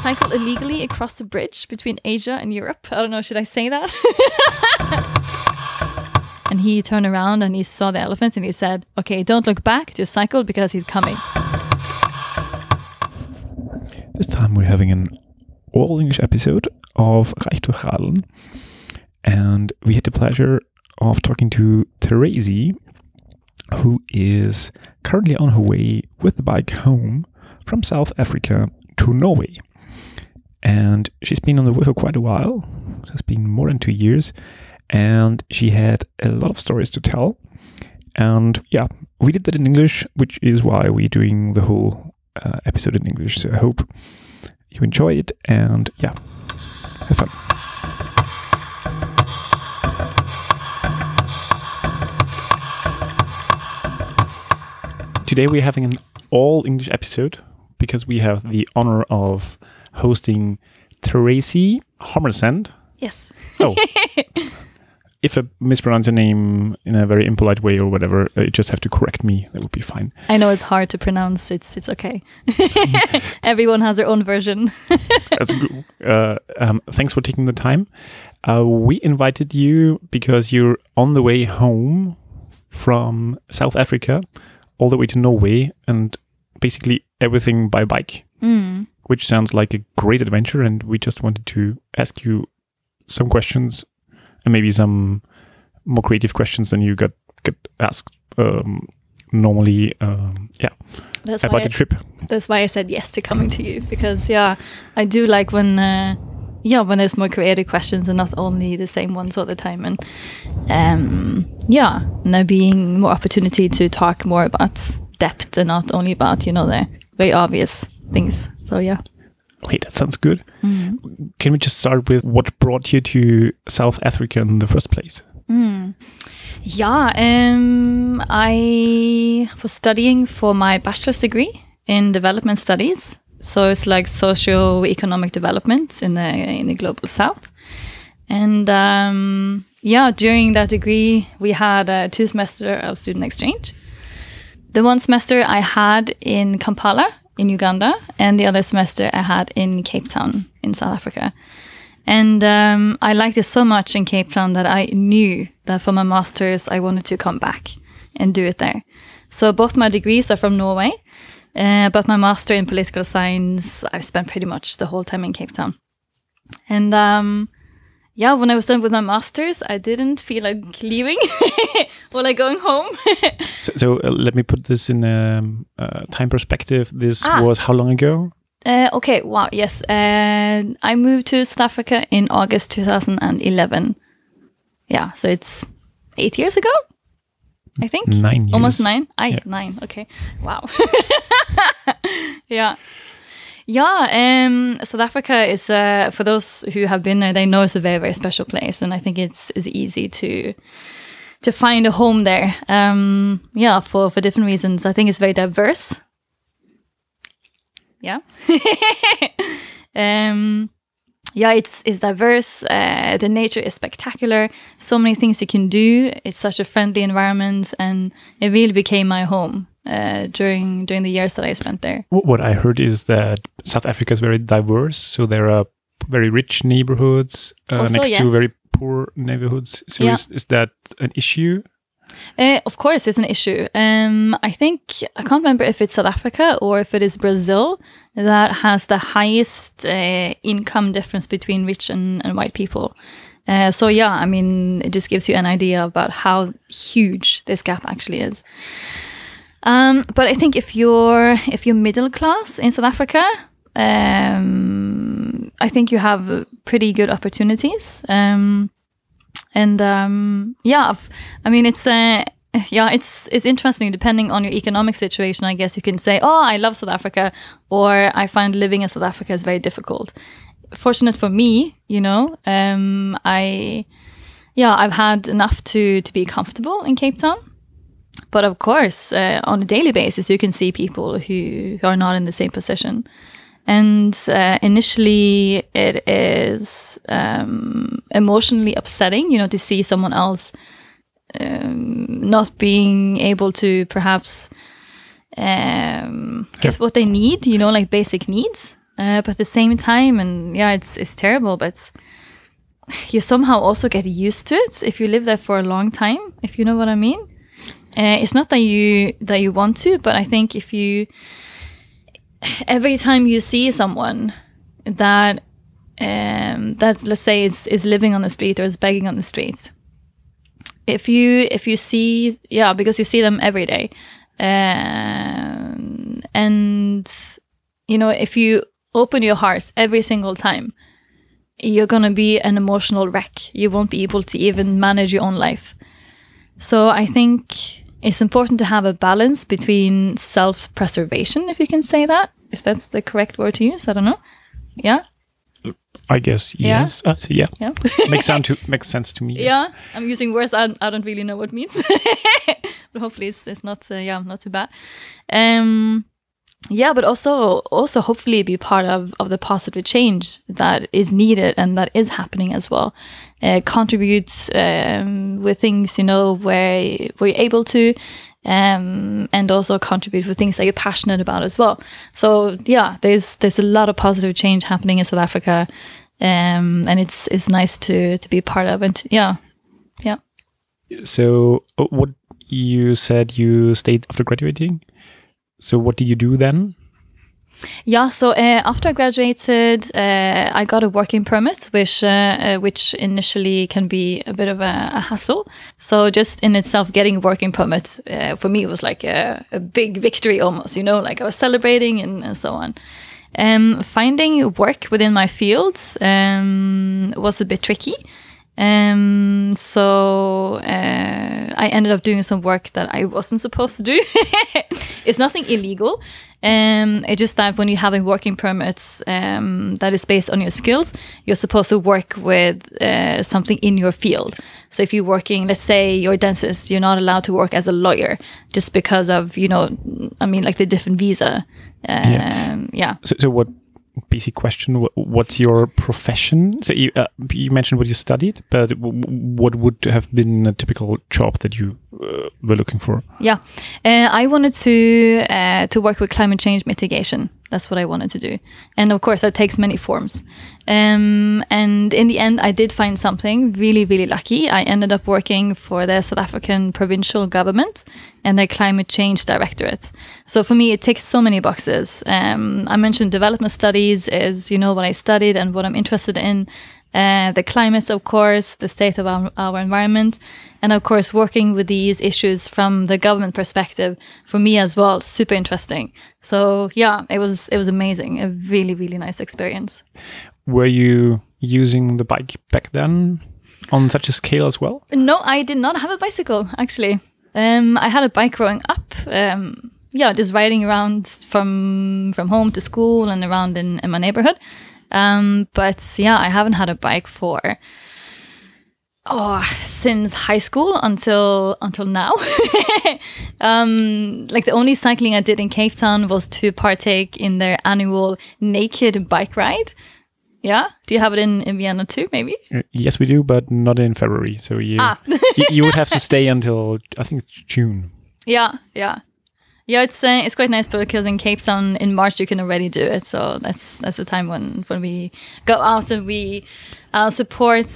cycle illegally across the bridge between Asia and Europe. I don't know, should I say that? and he turned around and he saw the elephant and he said, Okay, don't look back, just cycle because he's coming. This time we're having an all English episode of Reich durch Radeln. And we had the pleasure of talking to Therese, who is currently on her way with the bike home from South Africa to Norway. And she's been on the way for quite a while. It has been more than two years. And she had a lot of stories to tell. And yeah, we did that in English, which is why we're doing the whole uh, episode in English. So I hope you enjoy it. And yeah, have fun. Today we're having an all English episode because we have the honor of hosting Tracy Hommersand. Yes. Oh. if I mispronounce your name in a very impolite way or whatever, uh, you just have to correct me. That would be fine. I know it's hard to pronounce. It's it's okay. Everyone has their own version. That's good. Uh, um, thanks for taking the time. Uh, we invited you because you're on the way home from South Africa all the way to Norway and basically everything by bike, Mm. Which sounds like a great adventure. And we just wanted to ask you some questions and maybe some more creative questions than you got, get asked um, normally. Um, yeah, That's about I, the trip. that's why I said yes to coming to you because yeah, I do like when uh, yeah when there's more creative questions and not only the same ones all the time and um yeah and there being more opportunity to talk more about depth and not only about you know the very obvious things. So yeah. Okay, that sounds good. Can we just start with what brought you to South Africa in the first place? Yeah, um, I was studying for my bachelor's degree in development studies. So it's like socio-economic development in the in the global south. And um, yeah, during that degree, we had a two semester of student exchange. The one semester I had in Kampala in Uganda, and the other semester I had in Cape Town in South Africa. And um, I liked it so much in Cape Town that I knew that for my master's I wanted to come back and do it there. So both my degrees are from Norway, uh, but my master in political science I've spent pretty much the whole time in Cape Town. And um, yeah, when I was done with my master's, I didn't feel like leaving or like going home. So, so uh, let me put this in um, uh, time perspective. This Ah. was how long ago? Uh, okay, wow, yes. Uh, I moved to South Africa in August 2011. Yeah, so it's eight years ago, I think. Nine years. Almost nine? I Yeah. nine. Okay. Wow. yeah. Yeah, um, South Africa is uh, for those who have been there. They know it's a very, very special place, and I think it's is easy to to find a home there. Um, yeah, for for different reasons. I think it's very diverse. Yeah. um, yeah, it's it's diverse. Uh, the nature is spectacular. So many things you can do. It's such a friendly environment, and it really became my home uh, during during the years that I spent there. What I heard is that South Africa is very diverse. So there are very rich neighborhoods uh, Also, next to very poor neighborhoods. So Yeah. is, is that an issue? Uh, of course, it's an issue. Um, I think I can't remember if it's South Africa or if it is Brazil that has the highest uh, income difference between rich and, and white people. Uh, so yeah, I mean, it just gives you an idea about how huge this gap actually is. Um, but I think if you're if you're middle class in South Africa, um, I think you have pretty good opportunities. Um, and um, yeah, i mean it's uh, yeah, it's it's interesting depending on your economic situation. I guess you can say, oh, I love South Africa, or I find living in South Africa is very difficult. Fortunate for me, you know, um, I yeah, I've had enough to to be comfortable in Cape Town. But of course, uh, on a daily basis, you can see people who, who are not in the same position. And uh, initially, it is um, emotionally upsetting, you know, to see someone else um, not being able to perhaps um, get what they need, you know, like basic needs. Uh, but at the same time, and yeah, it's it's terrible, but you somehow also get used to it if you live there for a long time. If you know what I mean. Uh, it's not that you that you want to, but I think if you every time you see someone that um, that let's say is is living on the street or is begging on the street, if you if you see yeah because you see them every day, um, and you know if you open your heart every single time, you're gonna be an emotional wreck. You won't be able to even manage your own life. So I think it's important to have a balance between self preservation, if you can say that, if that's the correct word to use. I don't know. Yeah. I guess Yeah. yes. Uh, so yeah, Yeah. makes sound to makes sense to me. yes. yeah. I'm using words I, I don't really know what means, but hopefully it's, it's not uh, yeah not too bad. Um, yeah, but also also hopefully be part of of the positive change that is needed and that is happening as well. Uh, contribute um, with things you know where where you're able to. Um, and also contribute with things that you're passionate about as well. So yeah, there's there's a lot of positive change happening in South Africa, um, and it's it's nice to to be part of. And to- yeah, yeah. So uh, what you said you stayed after graduating. So what did you do then? Yeah, so uh, after I graduated, uh, I got a working permit, which uh, uh, which initially can be a bit of a, a hassle. So just in itself, getting a working permit uh, for me was like a, a big victory almost. You know, like I was celebrating and, and so on. Um, finding work within my fields um, was a bit tricky. Um, so uh, I ended up doing some work that I wasn't supposed to do. it's nothing illegal. Um, it's just that when you have a working permit um, that is based on your skills, you're supposed to work with uh, something in your field. So if you're working, let's say you're a dentist, you're not allowed to work as a lawyer just because of you know, I mean, like the different visa. Um, Yeah. yeah. So, so what? Basic question: What's your profession? So you uh, you mentioned what you studied, but what would have been a typical job that you uh, were looking for? Yeah, uh, I wanted to uh, to work with climate change mitigation. That's what I wanted to do, and of course that takes many forms. Um, and in the end, I did find something really, really lucky. I ended up working for the South African provincial government and their climate change directorate. So for me, it ticks so many boxes. Um, I mentioned development studies is you know what I studied and what I'm interested in. Uh, the climate, of course, the state of our, our environment, and of course, working with these issues from the government perspective for me as well, super interesting. So yeah, it was it was amazing, a really really nice experience. Were you using the bike back then on such a scale as well? No, I did not have a bicycle actually. Um, I had a bike growing up. Um, yeah, just riding around from from home to school and around in, in my neighborhood. Um, but yeah, I haven't had a bike for oh since high school until until now. um, like the only cycling I did in Cape Town was to partake in their annual naked bike ride. Yeah, do you have it in, in Vienna too? Maybe. Uh, Yes, we do, but not in February. So you Ah. you, you would have to stay until I think June. Yeah, yeah, yeah. It's uh, it's quite nice because in Cape Town in March you can already do it. So that's that's the time when when we go out and we uh, support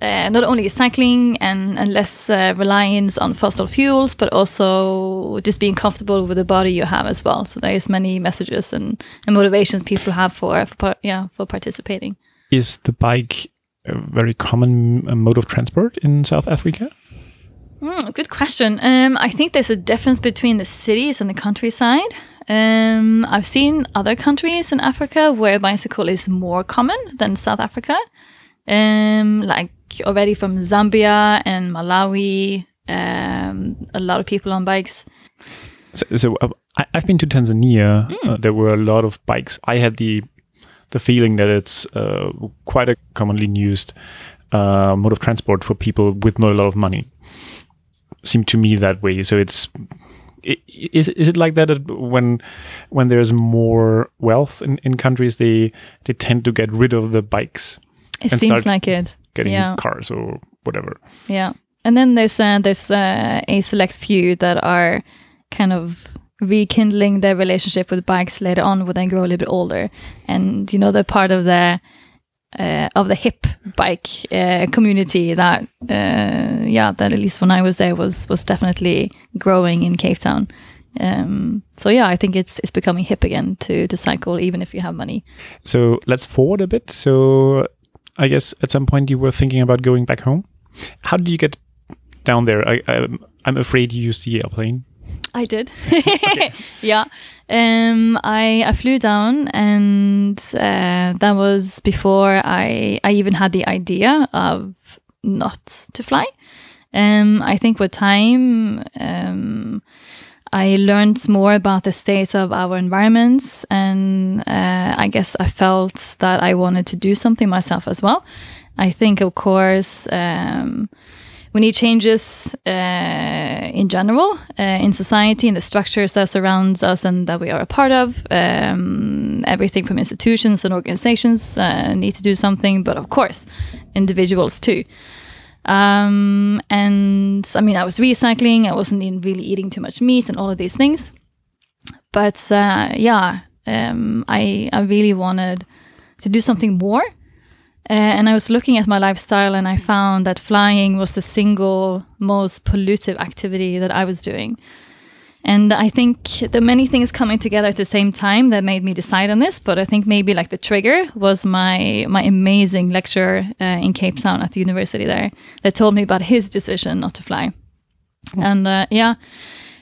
uh, not only cycling and, and less uh, reliance on fossil fuels, but also just being comfortable with the body you have as well. So there's many messages and, and motivations people have for, for yeah for participating. Is the bike a very common uh, mode of transport in South Africa? Mm, good question. Um, I think there's a difference between the cities and the countryside. Um, I've seen other countries in Africa where bicycle is more common than South Africa. Um, like already from Zambia and Malawi, um, a lot of people on bikes. So, so uh, I, I've been to Tanzania. Uh, there were a lot of bikes. I had the the feeling that it's uh, quite a commonly used uh, mode of transport for people with not a lot of money. Seemed to me that way. So it's is is it like that when when there's more wealth in, in countries they they tend to get rid of the bikes It And seems start like it. getting Yeah. cars or whatever Yeah, and then there's uh, there's uh, a select few that are kind of rekindling their relationship with bikes later on when they grow a little bit older, and you know they're part of the uh, of the hip bike uh, community that uh, yeah that at least when I was there was was definitely growing in Cape Town. Um, so yeah, I think it's it's becoming hip again to to cycle even if you have money. So let's forward a bit. So I guess at some point you were thinking about going back home. How did you get down there? I, I I'm afraid you used the airplane. I did. yeah. Um, I I flew down, and uh, that was before I I even had the idea of not to fly. Um, I think with time, um, I learned more about the states of our environments, and uh, I guess I felt that I wanted to do something myself as well. I think, of course. Um, we need changes uh, in general uh, in society and the structures that surrounds us and that we are a part of. Um, everything from institutions and organizations uh, need to do something, but of course, individuals too. Um, and I mean, I was recycling, I wasn't really eating too much meat and all of these things. But uh, yeah, um, I, I really wanted to do something more. Uh, and I was looking at my lifestyle and I found that flying was the single most pollutive activity that I was doing. And I think the many things coming together at the same time that made me decide on this. But I think maybe like the trigger was my my amazing lecturer uh, in Cape Town at the university there that told me about his decision not to fly. And uh, yeah,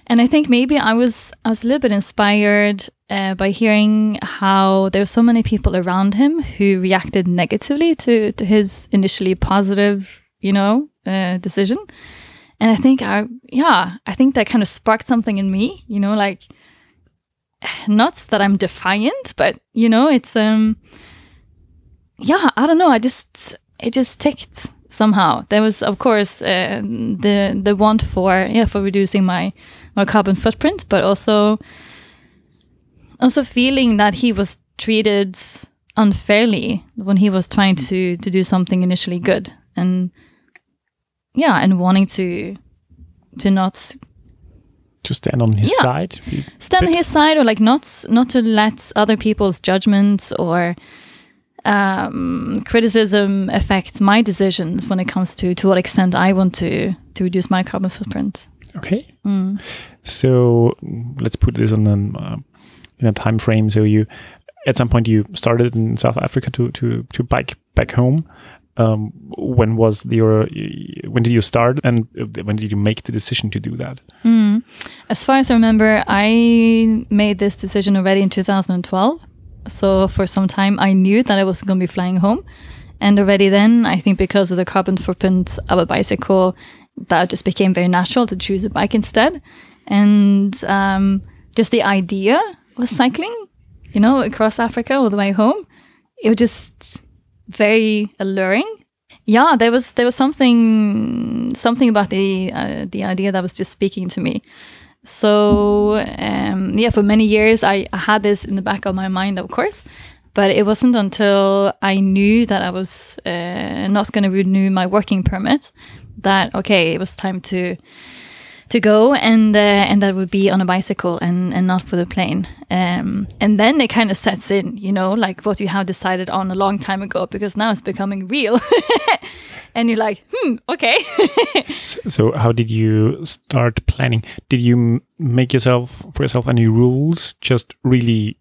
and I think maybe I was I was a little bit inspired uh, by hearing how there were so many people around him who reacted negatively to to his initially positive, you know, uh, decision. And I think I yeah, I think that kind of sparked something in me, you know, like not that I'm defiant, but you know, it's um yeah, I don't know, I just it just ticked somehow. There was of course uh, the the want for yeah, for reducing my my carbon footprint, but also also feeling that he was treated unfairly when he was trying to to do something initially good and yeah and wanting to to not to stand on his Yeah. side. stand on his side or like not not to let other people's judgments or um, criticism affect my decisions when it comes to to what extent I want to to reduce my carbon footprint. Okay. Mm. So let's put this on an, uh, in a time frame. So you, at some point, you started in South Africa to to to bike back home. Um, when was your when did you start and when did you make the decision to do that? Mm. As far as I remember, I made this decision already in 2012. So for some time, I knew that I was going to be flying home. And already then, I think because of the carbon footprint of a bicycle, that just became very natural to choose a bike instead. And um, just the idea was cycling, you know, across Africa all the way home. It was just very alluring. Yeah, there was there was something something about the uh, the idea that was just speaking to me. So um, yeah, for many years I, I had this in the back of my mind, of course, but it wasn't until I knew that I was uh, not going to renew my working permit that okay, it was time to to go and uh, and that would be on a bicycle and and not with a plane. Um, and then it kind of sets in, you know, like what you have decided on a long time ago, because now it's becoming real. and you're like, hmm, okay. So how did you start planning? Did you make yourself for yourself any rules? Just really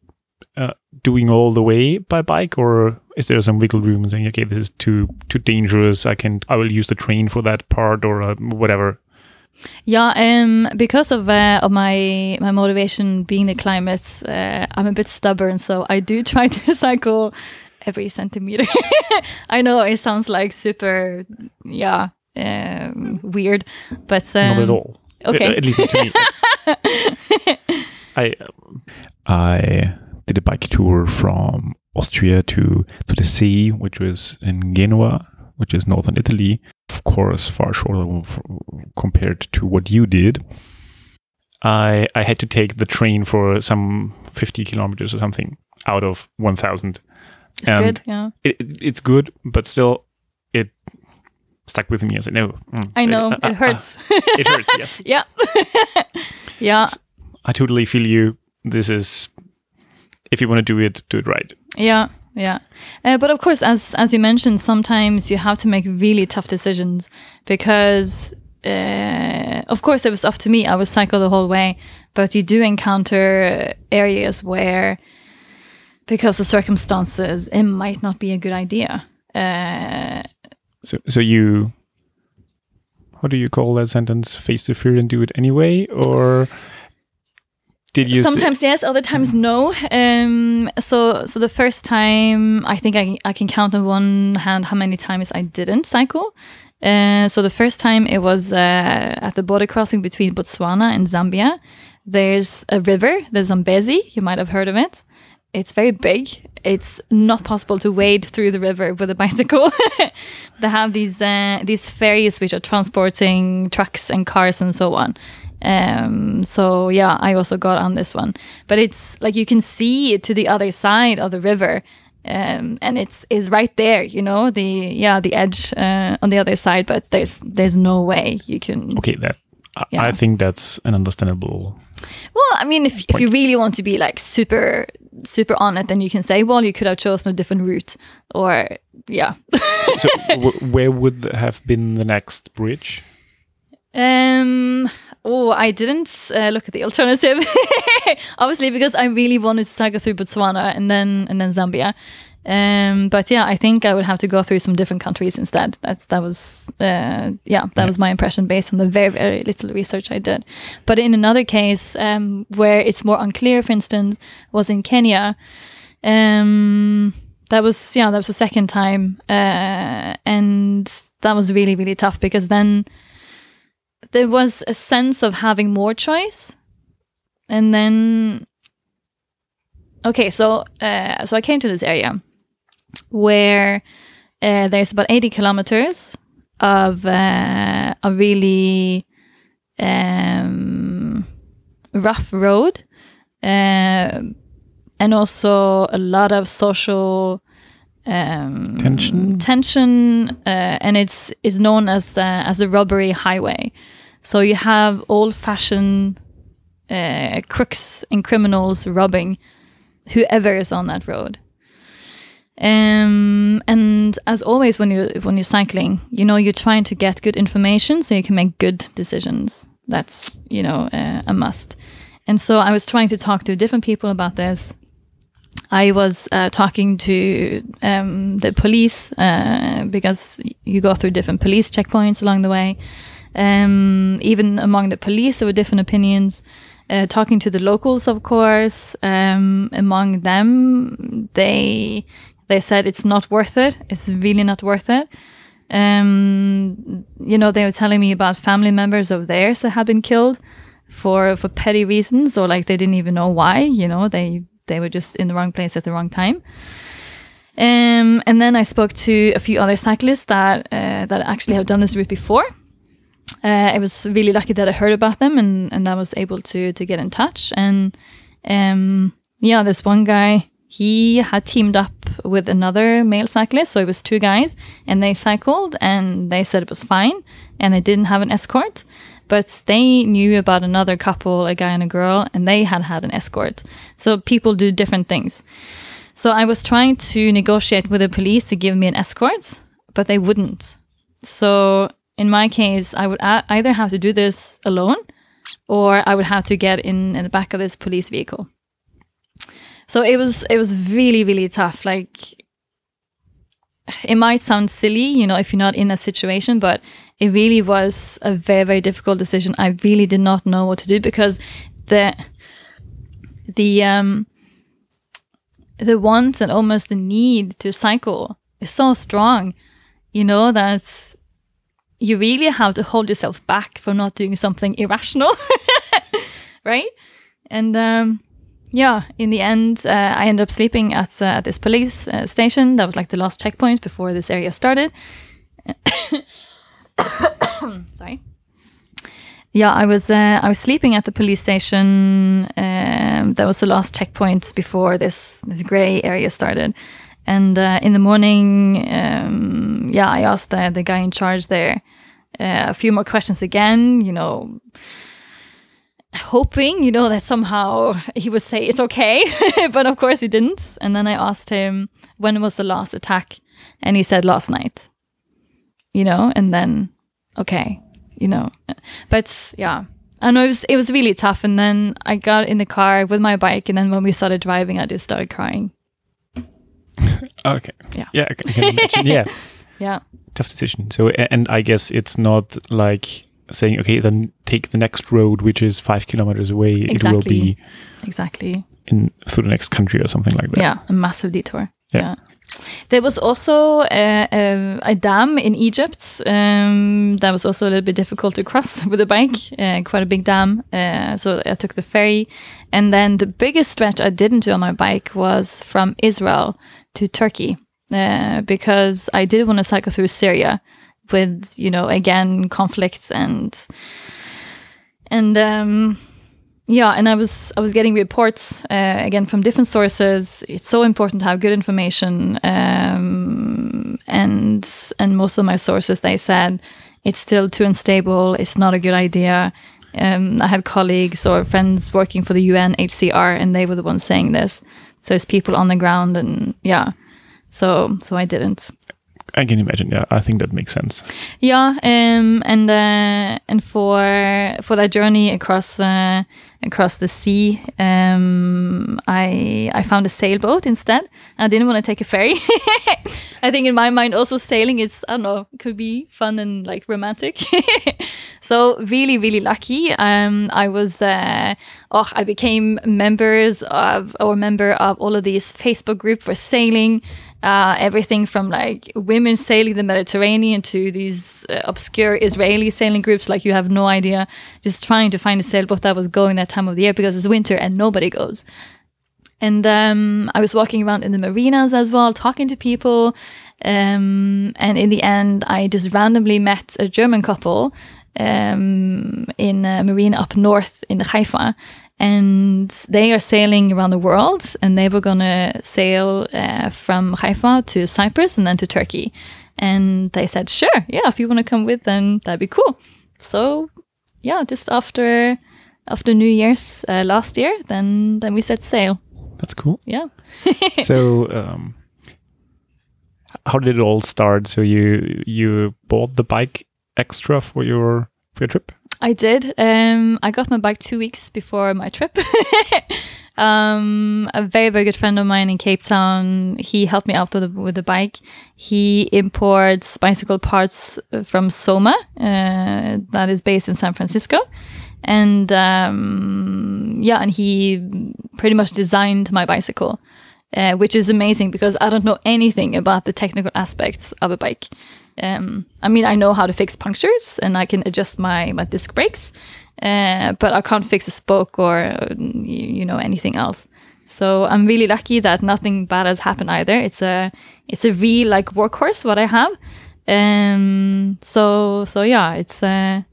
uh, doing all the way by bike, or is there some wiggle room saying, okay, this is too too dangerous. I can I will use the train for that part or uh, whatever. Yeah, um, because of uh, of my my motivation being the climate, uh, I'm a bit stubborn, so I do try to cycle every centimeter. I know it sounds like super, yeah, um, weird, but um, Not at all. okay. At least not to me. I um, I did a bike tour from Austria to to the sea, which was in Genoa, which is northern Italy. Of course, far shorter f- compared to what you did. I I had to take the train for some fifty kilometers or something out of one thousand. It's Um, good. Yeah, It, it- it's good, but still, it stuck with me. As I said, no, mm, I know uh, uh, it hurts. it hurts. Yes. yeah, yeah. I totally feel you. This is if you want to do it, do it right. Yeah, yeah. Uh, but of course, as as you mentioned, sometimes you have to make really tough decisions because, uh, of course, it was up to me. I was cycle the whole way, but you do encounter areas where, because of circumstances, it might not be a good idea. Uh, so, so you, how do you call that sentence? Face the fear and do it anyway, or did you sometimes yes other times no. Um so so the first time i think i, I can count on one hand how many times i didn't cycle. Uh, so the first time it was uh, at the border crossing between botswana and zambia. There's a river the zambezi you might have heard of it. It's very big. It's not possible to wade through the river with a bicycle. They have these uh, these ferries which are transporting trucks and cars and so on um, so yeah, I also got on this one, but it's like you can see it to the other side of the river, um, and it's is right there. You know the yeah the edge uh, on the other side, but there's there's no way you can. Okay, that I, yeah. I think that's an understandable. Well, I mean, if if you really want to be like super super on it, then you can say, well, you could have chosen a different route, or yeah. so, so where would have been the next bridge? Um, oh, I didn't uh, look at the alternative, obviously because I really wanted to go through Botswana and then and then Zambia. Um, but yeah, I think I would have to go through some different countries instead. That's that was uh, yeah, that was my impression based on the very very little research I did. But in another case um, where it's more unclear, for instance, was in Kenya. Um, that was yeah, that was the second time, uh, and that was really really tough because then there was a sense of having more choice and then okay so uh, so i came to this area where uh, there's about 80 kilometers of uh, a really um, rough road uh, and also a lot of social um, tension tension uh, and it's is known as the as the robbery highway so you have old fashioned uh, crooks and criminals robbing whoever is on that road. Um, and as always, when you when you're cycling, you know you're trying to get good information so you can make good decisions. That's you know uh, a must. And so I was trying to talk to different people about this. I was uh, talking to um, the police uh, because you go through different police checkpoints along the way. Um, even among the police, there were different opinions. Uh, talking to the locals, of course, um, among them, they they said it's not worth it. It's really not worth it. Um, you know, they were telling me about family members of theirs that had been killed for for petty reasons, or like they didn't even know why. You know, they they were just in the wrong place at the wrong time. Um, and then I spoke to a few other cyclists that uh, that actually have done this route before, uh, I was really lucky that I heard about them and and I was able to to get in touch. And um, yeah, this one guy he had teamed up with another male cyclist, so it was two guys, and they cycled, and they said it was fine, and they didn't have an escort. But they knew about another couple, a guy and a girl, and they had had an escort. So people do different things. So I was trying to negotiate with the police to give me an escort, but they wouldn't. So in my case, I would either have to do this alone or I would have to get in, in the back of this police vehicle. So it was it was really really tough. Like it might sound silly, you know, if you're not in that situation, but it really was a very very difficult decision. I really did not know what to do because the the um the wants and almost the need to cycle is so strong, you know, that you really have to hold yourself back from not doing something irrational, right? And um, yeah, in the end, uh, I ended up sleeping at, uh, at this police uh, station. That was like the last checkpoint before this area started. Sorry. Yeah, I was uh, I was sleeping at the police station. Um, that was the last checkpoint before this this gray area started. And uh, in the morning, um, yeah, I asked the, the guy in charge there uh, a few more questions again, you know, hoping, you know, that somehow he would say it's okay, but of course he didn't. And then I asked him when was the last attack, and he said last night. You know, and then okay, you know, but yeah. I know it was it was really tough, and then I got in the car with my bike, and then when we started driving, I just started crying. Okay. Yeah. Yeah. Imagine. yeah. Yeah, Tough decision. So, and I guess it's not like saying, okay, then take the next road, which is five kilometers away. It will Exactly. be exactly. in through the next country or something like that. Yeah, a massive detour. Yeah. Yeah. There was also a, a, a dam in Egypt um, that was also a little bit difficult to cross with a bike, uh, quite a big dam. Uh, so I took the ferry. And then the biggest stretch I didn't do on my bike was from Israel to Turkey uh, because I did want to cycle through Syria with, you know, again, conflicts and. And um, yeah, and I was I was getting reports uh, again from different sources. It's so important to have good information, um, and and most of my sources they said it's still too unstable. It's not a good idea. Um, I had colleagues or friends working for the UNHCR, and they were the ones saying this. So it's people on the ground, and yeah, so so I didn't. I can imagine. Yeah, I think that makes sense. Yeah, um, and uh, and for for that journey across uh, across the sea, um, I I found a sailboat instead. I didn't want to take a ferry. I think in my mind, also sailing, it's I don't know, could be fun and like romantic. so really, really lucky. Um, I was uh, oh, I became members of or member of all of these Facebook group for sailing uh, everything from like women sailing the Mediterranean to these uh, obscure Israeli sailing groups, like you have no idea, just trying to find a sailboat that was going that time of the year because it's winter and nobody goes. And um, I was walking around in the marinas as well, talking to people. Um, and in the end, I just randomly met a German couple um, in a marina up north in Haifa. And they are sailing around the world, and they were gonna sail uh, from Haifa to Cyprus and then to Turkey. And they said, "Sure, yeah, if you want to come with, then that'd be cool." So, yeah, just after after New Year's uh, last year, then then we set sail. That's cool. Yeah. so, um, how did it all start? So you you bought the bike extra for your for your trip? I did. Um, I got my bike two weeks before my trip. um, a very, very good friend of mine in Cape Town, he helped me out with the, with the bike. He imports bicycle parts uh, from Soma, uh, that is based in San Francisco. And um, yeah, and he pretty much designed my bicycle. Uh, which is amazing because I don't know anything about the technical aspects of a bike. Um, I mean, I know how to fix punctures and I can adjust my, my disc brakes, uh, but I can't fix a spoke or you, you know anything else. So I'm really lucky that nothing bad has happened either. It's a it's a real like workhorse what I have. Um, so so yeah, it's uh,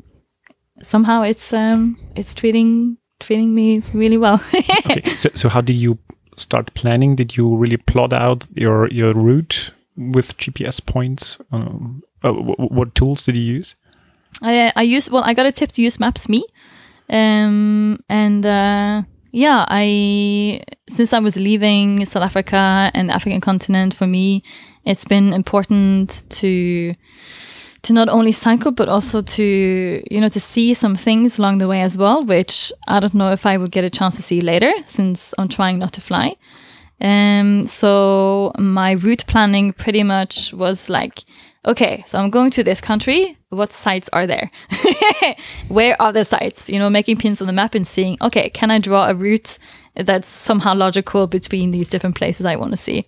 somehow it's um, it's treating treating me really well. okay. So, so how did you start planning? Did you really plot out your your route with GPS points? Um, uh, wh- what tools did you use? I I use well I got a tip to use Maps Me, um and uh, yeah I since I was leaving South Africa and the African continent for me it's been important to to not only cycle but also to you know to see some things along the way as well which I don't know if I would get a chance to see later since I'm trying not to fly. Um, so my route planning pretty much was like, okay, so I'm going to this country. What sites are there? Where are the sites? You know, making pins on the map and seeing, okay, can I draw a route that's somehow logical between these different places I want to see?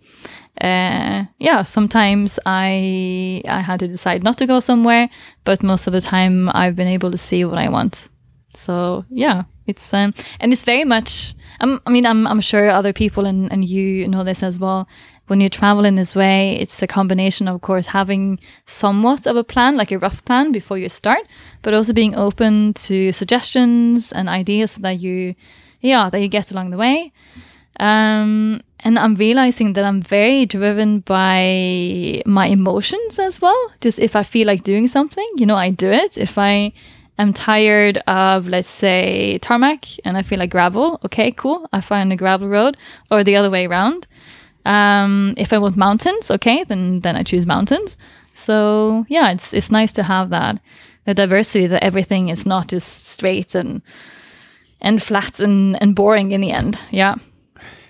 Uh, yeah, sometimes I I had to decide not to go somewhere, but most of the time I've been able to see what I want. So yeah, it's um, and it's very much. Um, I mean, I'm I'm sure other people and and you know this as well. When you travel in this way, it's a combination, of course, having somewhat of a plan, like a rough plan before you start, but also being open to suggestions and ideas that you, yeah, that you get along the way. Um, and I'm realizing that I'm very driven by my emotions as well. Just if I feel like doing something, you know, I do it. If I I'm tired of, let's say, tarmac and I feel like gravel, okay, cool. I find a gravel road or the other way around. Um, if I want mountains, okay, then then I choose mountains. So yeah, it's it's nice to have that the diversity that everything is not just straight and and flat and, and boring in the end. Yeah.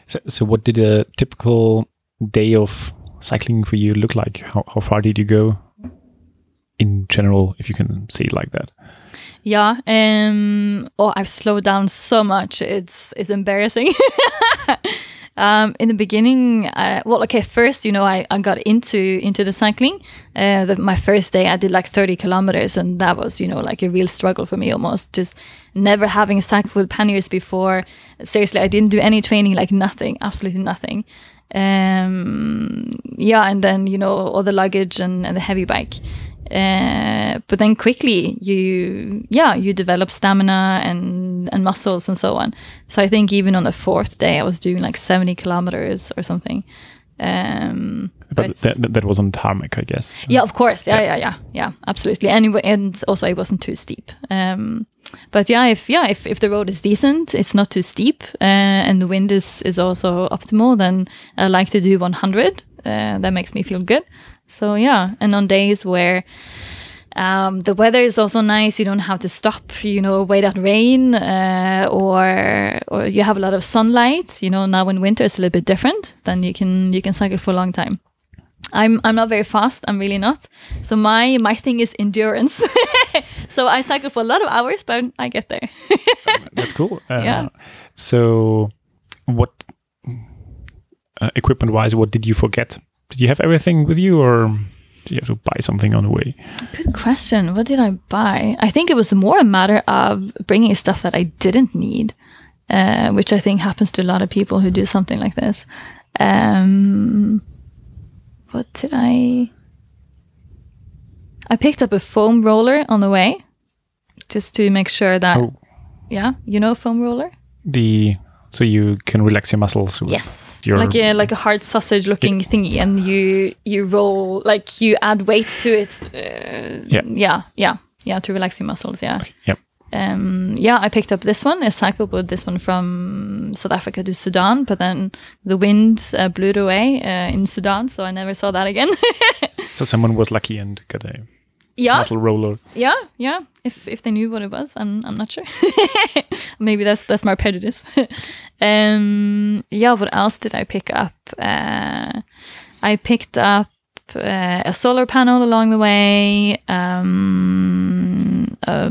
So, so what did a typical day of cycling for you look like? How, how far did you go in general, if you can say it like that? Yeah. Um. Oh, I've slowed down so much. It's it's embarrassing. um, in the beginning, uh, well, okay, first, you know, I, I got into into the cycling. Uh, the, my first day, I did like 30 kilometers, and that was, you know, like a real struggle for me almost. Just never having cycled with panniers before. Seriously, I didn't do any training, like nothing, absolutely nothing. Um, yeah, and then, you know, all the luggage and, and the heavy bike. Uh, but then quickly you yeah you develop stamina and and muscles and so on. So i think even on the fourth day i was doing like 70 kilometers or something. Um but that, that was on tarmac i guess. Yeah of course. Yeah yeah. yeah yeah, absolutely. And and also it wasn't too steep. Um but yeah if yeah if, if the road is decent it's not too steep uh, and the wind is is also optimal then i like to do 100 uh, that makes me feel good so yeah, and on days where um, the weather is also nice, you don't have to stop, you know, wait out rain, uh, or or you have a lot of sunlight. You know, now in winter it's a little bit different. Then you can you can cycle for a long time. I'm I'm not very fast. I'm really not. So my my thing is endurance. so I cycle for a lot of hours, but I get there. That's cool. Uh, yeah. So, what uh, equipment wise, what did you forget did you have everything with you or did you have to buy something on the way? Good question. What did I buy? I think it was more a matter of bringing stuff that I didn't need, uh, which I think happens to a lot of people who do something like this. Um, what did I? I picked up a foam roller on the way, just to make sure that. Oh. Yeah, you know foam roller. The so you can relax your muscles. yes, like a like a hard sausage looking yeah. thingy, and you you roll like you add weight to it. Uh, yeah, yeah, yeah, yeah, to relax your muscles. Yeah. Okay. Yep. Um, yeah, I picked up this one. I cycled with this one from South Africa to Sudan, but then the wind uh, blew it away uh, in Sudan, so I never saw that again. so someone was lucky and got a yeah. muscle roller. Yeah, yeah. If if they knew what it was, I'm I'm not sure. Maybe that's that's my prejudice. um, yeah. What else did I pick up? Uh, I picked up uh, a solar panel along the way. Um, uh,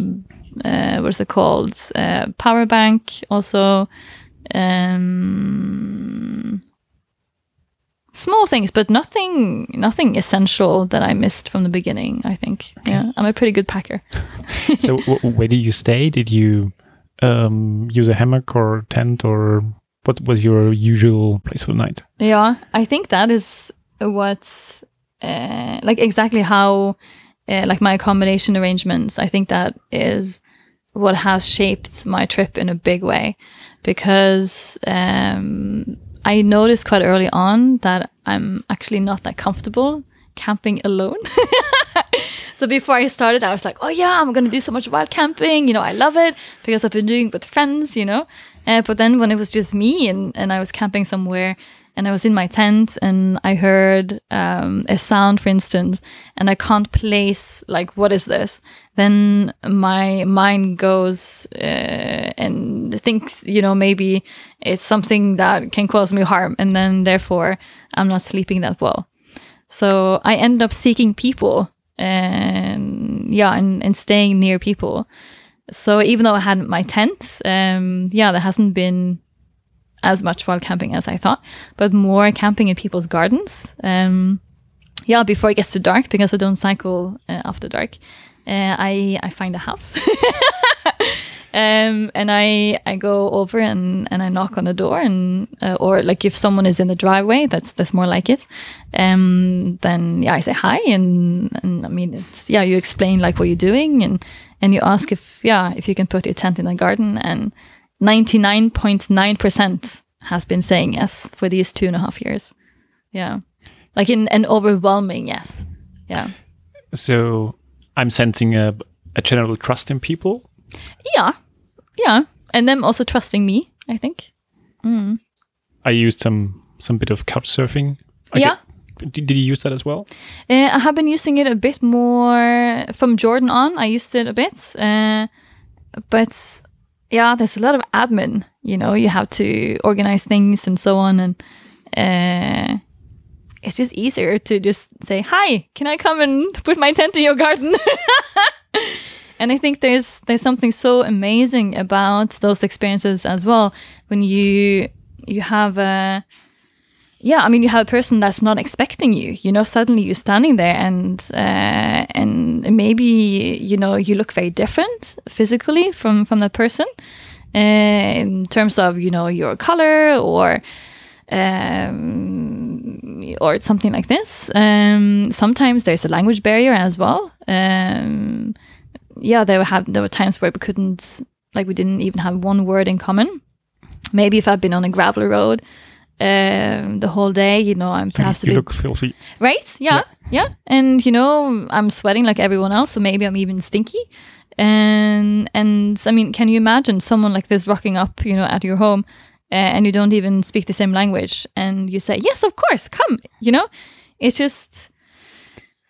what's it called? Uh, power bank also. Um, small things, but nothing nothing essential that I missed from the beginning. I think. Okay. Yeah, I'm a pretty good packer. so where did you stay? Did you um, use a hammock or tent or what was your usual place for the night? Yeah, I think that is what's uh, like exactly how uh, like my accommodation arrangements. I think that is what has shaped my trip in a big way because um, I noticed quite early on that I'm actually not that comfortable camping alone. so before I started, I was like, oh yeah, I'm going to do so much wild camping. You know, I love it because I've been doing it with friends, you know. Uh, but then when it was just me and, and I was camping somewhere and I was in my tent and I heard um, a sound, for instance, and I can't place like what is this, then my mind goes uh, and thinks, you know, maybe it's something that can cause me harm, and then therefore I'm not sleeping that well. So I end up seeking people and yeah, and, and staying near people. So even though I had my tent, um, yeah, there hasn't been as much wild camping as I thought, but more camping in people's gardens. Um, yeah, before it gets too dark, because I don't cycle uh, after dark, uh, I I find a house. um, and I I go over and, and I knock on the door and uh, or like if someone is in the driveway that's that's more like it um then yeah I say hi and and I mean it's yeah you explain like what you're doing and and you ask if yeah if you can put your tent in the garden and 99.9% has been saying yes for these two and a half years. Yeah. Like in an overwhelming yes. Yeah. So I'm sensing a a general trust in people. Yeah, yeah, and them also trusting me. I think. I used some some bit of couch surfing. Yeah. Did, did you use that as well? Uh, I have been using it a bit more from Jordan on. I used it a bit, uh, but yeah, there's a lot of admin. You know, you have to organize things and so on, and uh, it's just easier to just say, "Hi, can I come and put my tent in your garden?" and I think there's there's something so amazing about those experiences as well when you you have a yeah, I mean, you have a person that's not expecting you. You know, suddenly you're standing there, and uh, and maybe you know you look very different physically from from that person, uh, in terms of you know your color or um, or something like this. Um, sometimes there's a language barrier as well. Um, yeah, there were have there were times where we couldn't like we didn't even have one word in common. Maybe if I've been on a gravel road um, the whole day, you know, I'm perhaps a you bit look filthy. right? Yeah, yeah. And you know i'm sweating like everyone else so maybe i'm even stinky. And and i mean can you imagine someone like this rocking up you know at your home uh, and you don't even speak the same language and you say yes of course come you know? It's just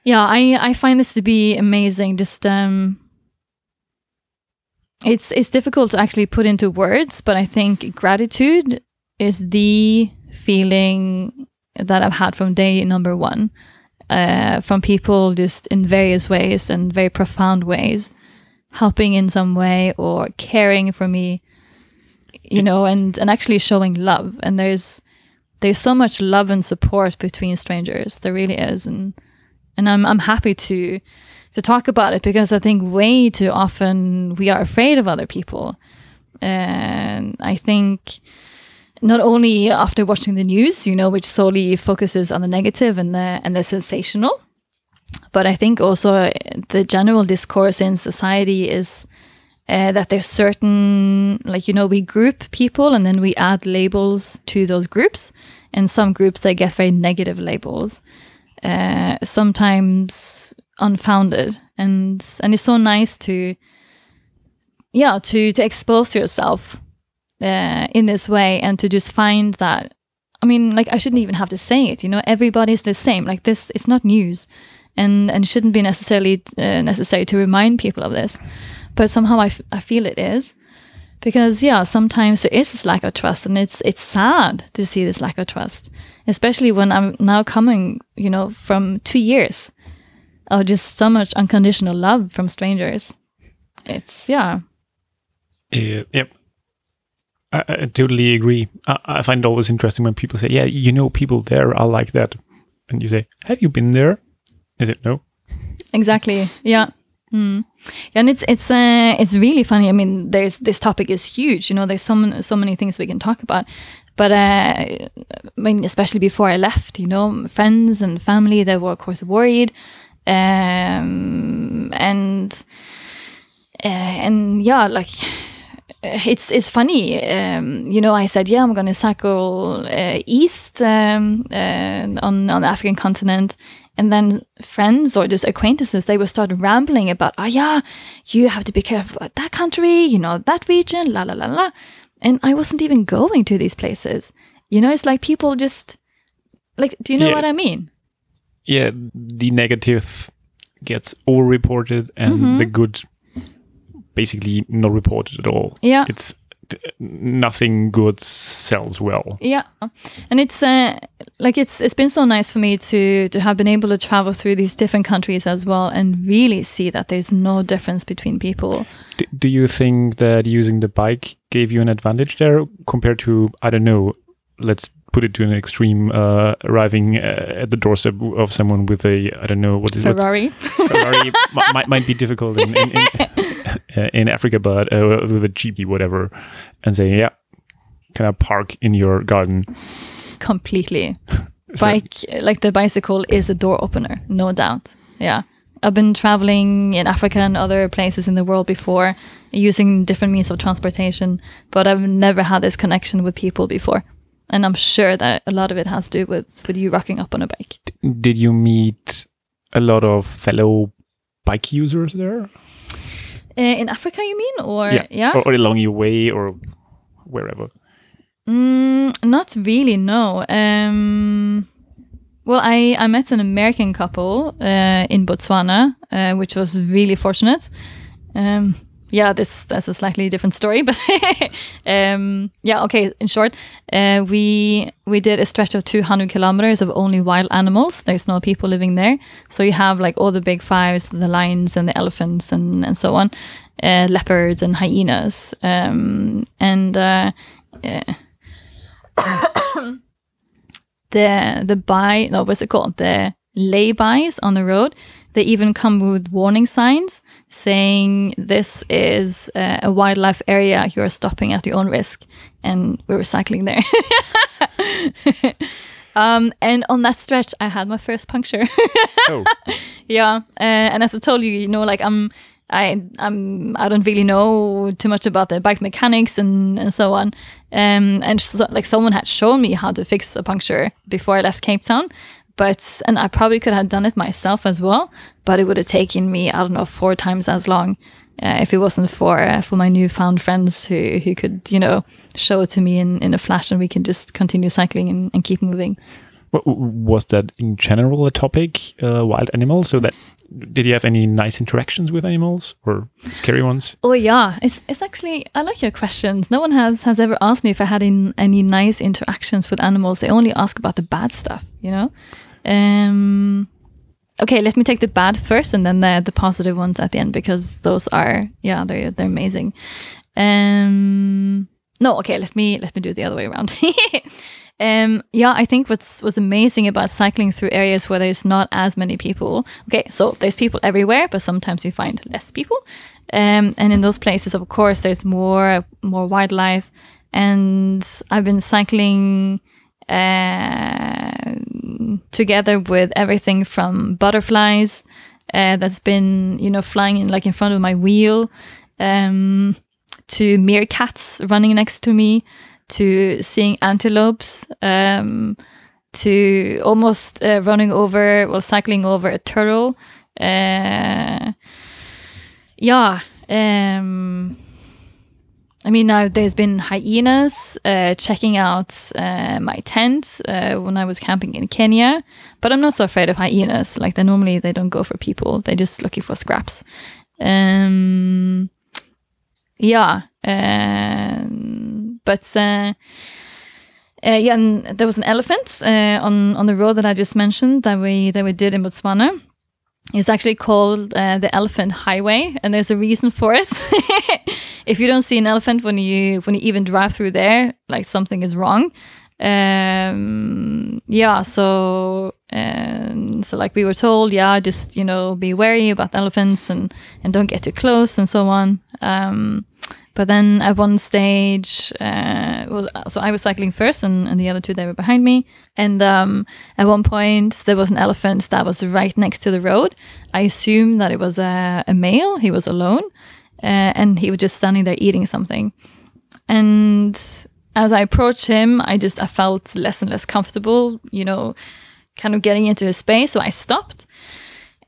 yeah i i find this to be amazing just um it's it's difficult to actually put into words but i think gratitude is the feeling that I've had from day number one, uh, from people just in various ways and very profound ways, helping in some way or caring for me, you know, and and actually showing love. And there's there's so much love and support between strangers. There really is, and and I'm I'm happy to to talk about it because I think way too often we are afraid of other people, and I think not only after watching the news, you know, which solely focuses on the negative and the and the sensational, but I think also the general discourse in society is uh, that there's certain like you know we group people and then we add labels to those groups, and some groups they get very negative labels, uh, sometimes unfounded, and and it's so nice to yeah to to expose yourself uh, in this way and to just find that i mean like i shouldn't even have to say it you know everybody's the same. Like this it's not news and and shouldn't be necessarily uh, necessary to remind people of this but somehow I, I feel it is because yeah sometimes there is this lack of trust and it's it's sad to see this lack of trust especially when i'm now coming you know from two years of just so much unconditional love from strangers. It's yeah. Uh, yep. I, I totally agree. I, I find it always interesting when people say, "Yeah, you know, people there are like that," and you say, "Have you been there?" Is it no? exactly yeah mm. and it's it's uh, it's really funny i mean there's this topic is huge you know there's so many, so many things we can talk about but uh, i mean especially before i left you know friends and family they were of course worried um, and uh, and yeah like it's it's funny um, you know i said yeah i'm gonna cycle uh, east um, uh, on on the african continent and then friends or just acquaintances they would start rambling about oh yeah you have to be careful about that country you know that region la la la la and i wasn't even going to these places you know it's like people just like do you know Yeah. what i mean Yeah, the negative gets over-reported, and Mm-hmm. the good basically not reported at all. yeah It's nothing good sells well. Yeah, and it's uh, like it's it's been so nice for me to to have been able to travel through these different countries as well and really see that there's no difference between people. D- do you think that using the bike gave you an advantage there compared to I don't know? Let's put it to an extreme. Uh, arriving uh, at the doorstep of someone with a I don't know what is Ferrari. Ferrari mi- might might be difficult in in, in, uh, in Africa, but uh, with a jeepy whatever, and say yeah, can I park in your garden? completely. So- Bike, like the bicycle, is a door opener, no doubt. Yeah. I've been traveling in Africa and other places in the world before using different means of transportation, but I've never had this connection with people before. And I'm sure that a lot of it has to do with, with you rocking up on a bike. Did you meet a lot of fellow bike users there? Uh, in Africa, you mean, or yeah, yeah? Or, or along your way or wherever. Mm, not really, no. Um, well, I, I met an American couple uh, in Botswana, uh, which was really fortunate. Um, yeah, this that's a slightly different story, but um, yeah, okay. In short, uh, we we did a stretch of 200 kilometers of only wild animals. There's no people living there, so you have like all the big fives, the lions and the elephants and and so on, uh, leopards and hyenas, um, and uh, yeah. the the buy no what's it called the lay-bys on the road they even come with warning signs saying this is uh, a wildlife area you are stopping at your own risk. And we were cycling there. Um, and on that stretch i had my first puncture. Oh, yeah uh, and as i told you you know like i'm I I'm I don't really know too much about the bike mechanics and, and so on. Um, and so, like someone had shown me how to fix a puncture before I left Cape Town, but and I probably could have done it myself as well. But it would have taken me I don't know four times as long uh, if it wasn't for uh, for my newfound friends who who could you know show it to me in in a flash and we can just continue cycling and, and keep moving. Wa- was that in general a topic, uh, wild animals? So that did you have any nice interactions with animals or scary ones? Oh yeah, it's it's actually I like your questions. No one has has ever asked me if I had in, any nice interactions with animals. They only ask about the bad stuff, you know. Um, okay, let me take the bad first, and then the the positive ones at the end because those are yeah they're they're amazing. Um, no, okay, let me let me do it the other way around. Um, yeah, I think what's was amazing about cycling through areas where there's not as many people. Okay, so there's people everywhere, but sometimes you find less people. Um, and in those places, of course, there's more more wildlife. And I've been cycling uh, together with everything from butterflies uh, that's been you know flying in like in front of my wheel, um, to meerkats running next to me to seeing antelopes, um, to almost uh, running over, well, cycling over a turtle. Uh, yeah. Um, I mean, now there's been hyenas uh, checking out uh, my tent uh, when I was camping in Kenya, but I'm not so afraid of hyenas. Like they normally they don't go for people; they're just looking for scraps. Um, yeah, um, but uh, uh, yeah, and there was an elephant uh, on on the road that I just mentioned that we that we did in Botswana. It's actually called uh, the Elephant Highway, and there's a reason for it. if you don't see an elephant when you when you even drive through there, like something is wrong. Um, yeah, so and so like we were told, yeah, just you know be wary about elephants and and don't get too close and so on. Um, but then at one stage, uh, was so I was cycling first, and, and the other two they were behind me. And um, at one point, there was an elephant that was right next to the road. I assumed that it was a, a male. He was alone, uh, and he was just standing there eating something. And as I approached him, I just I felt less and less comfortable, you know, kind of getting into his space. So I stopped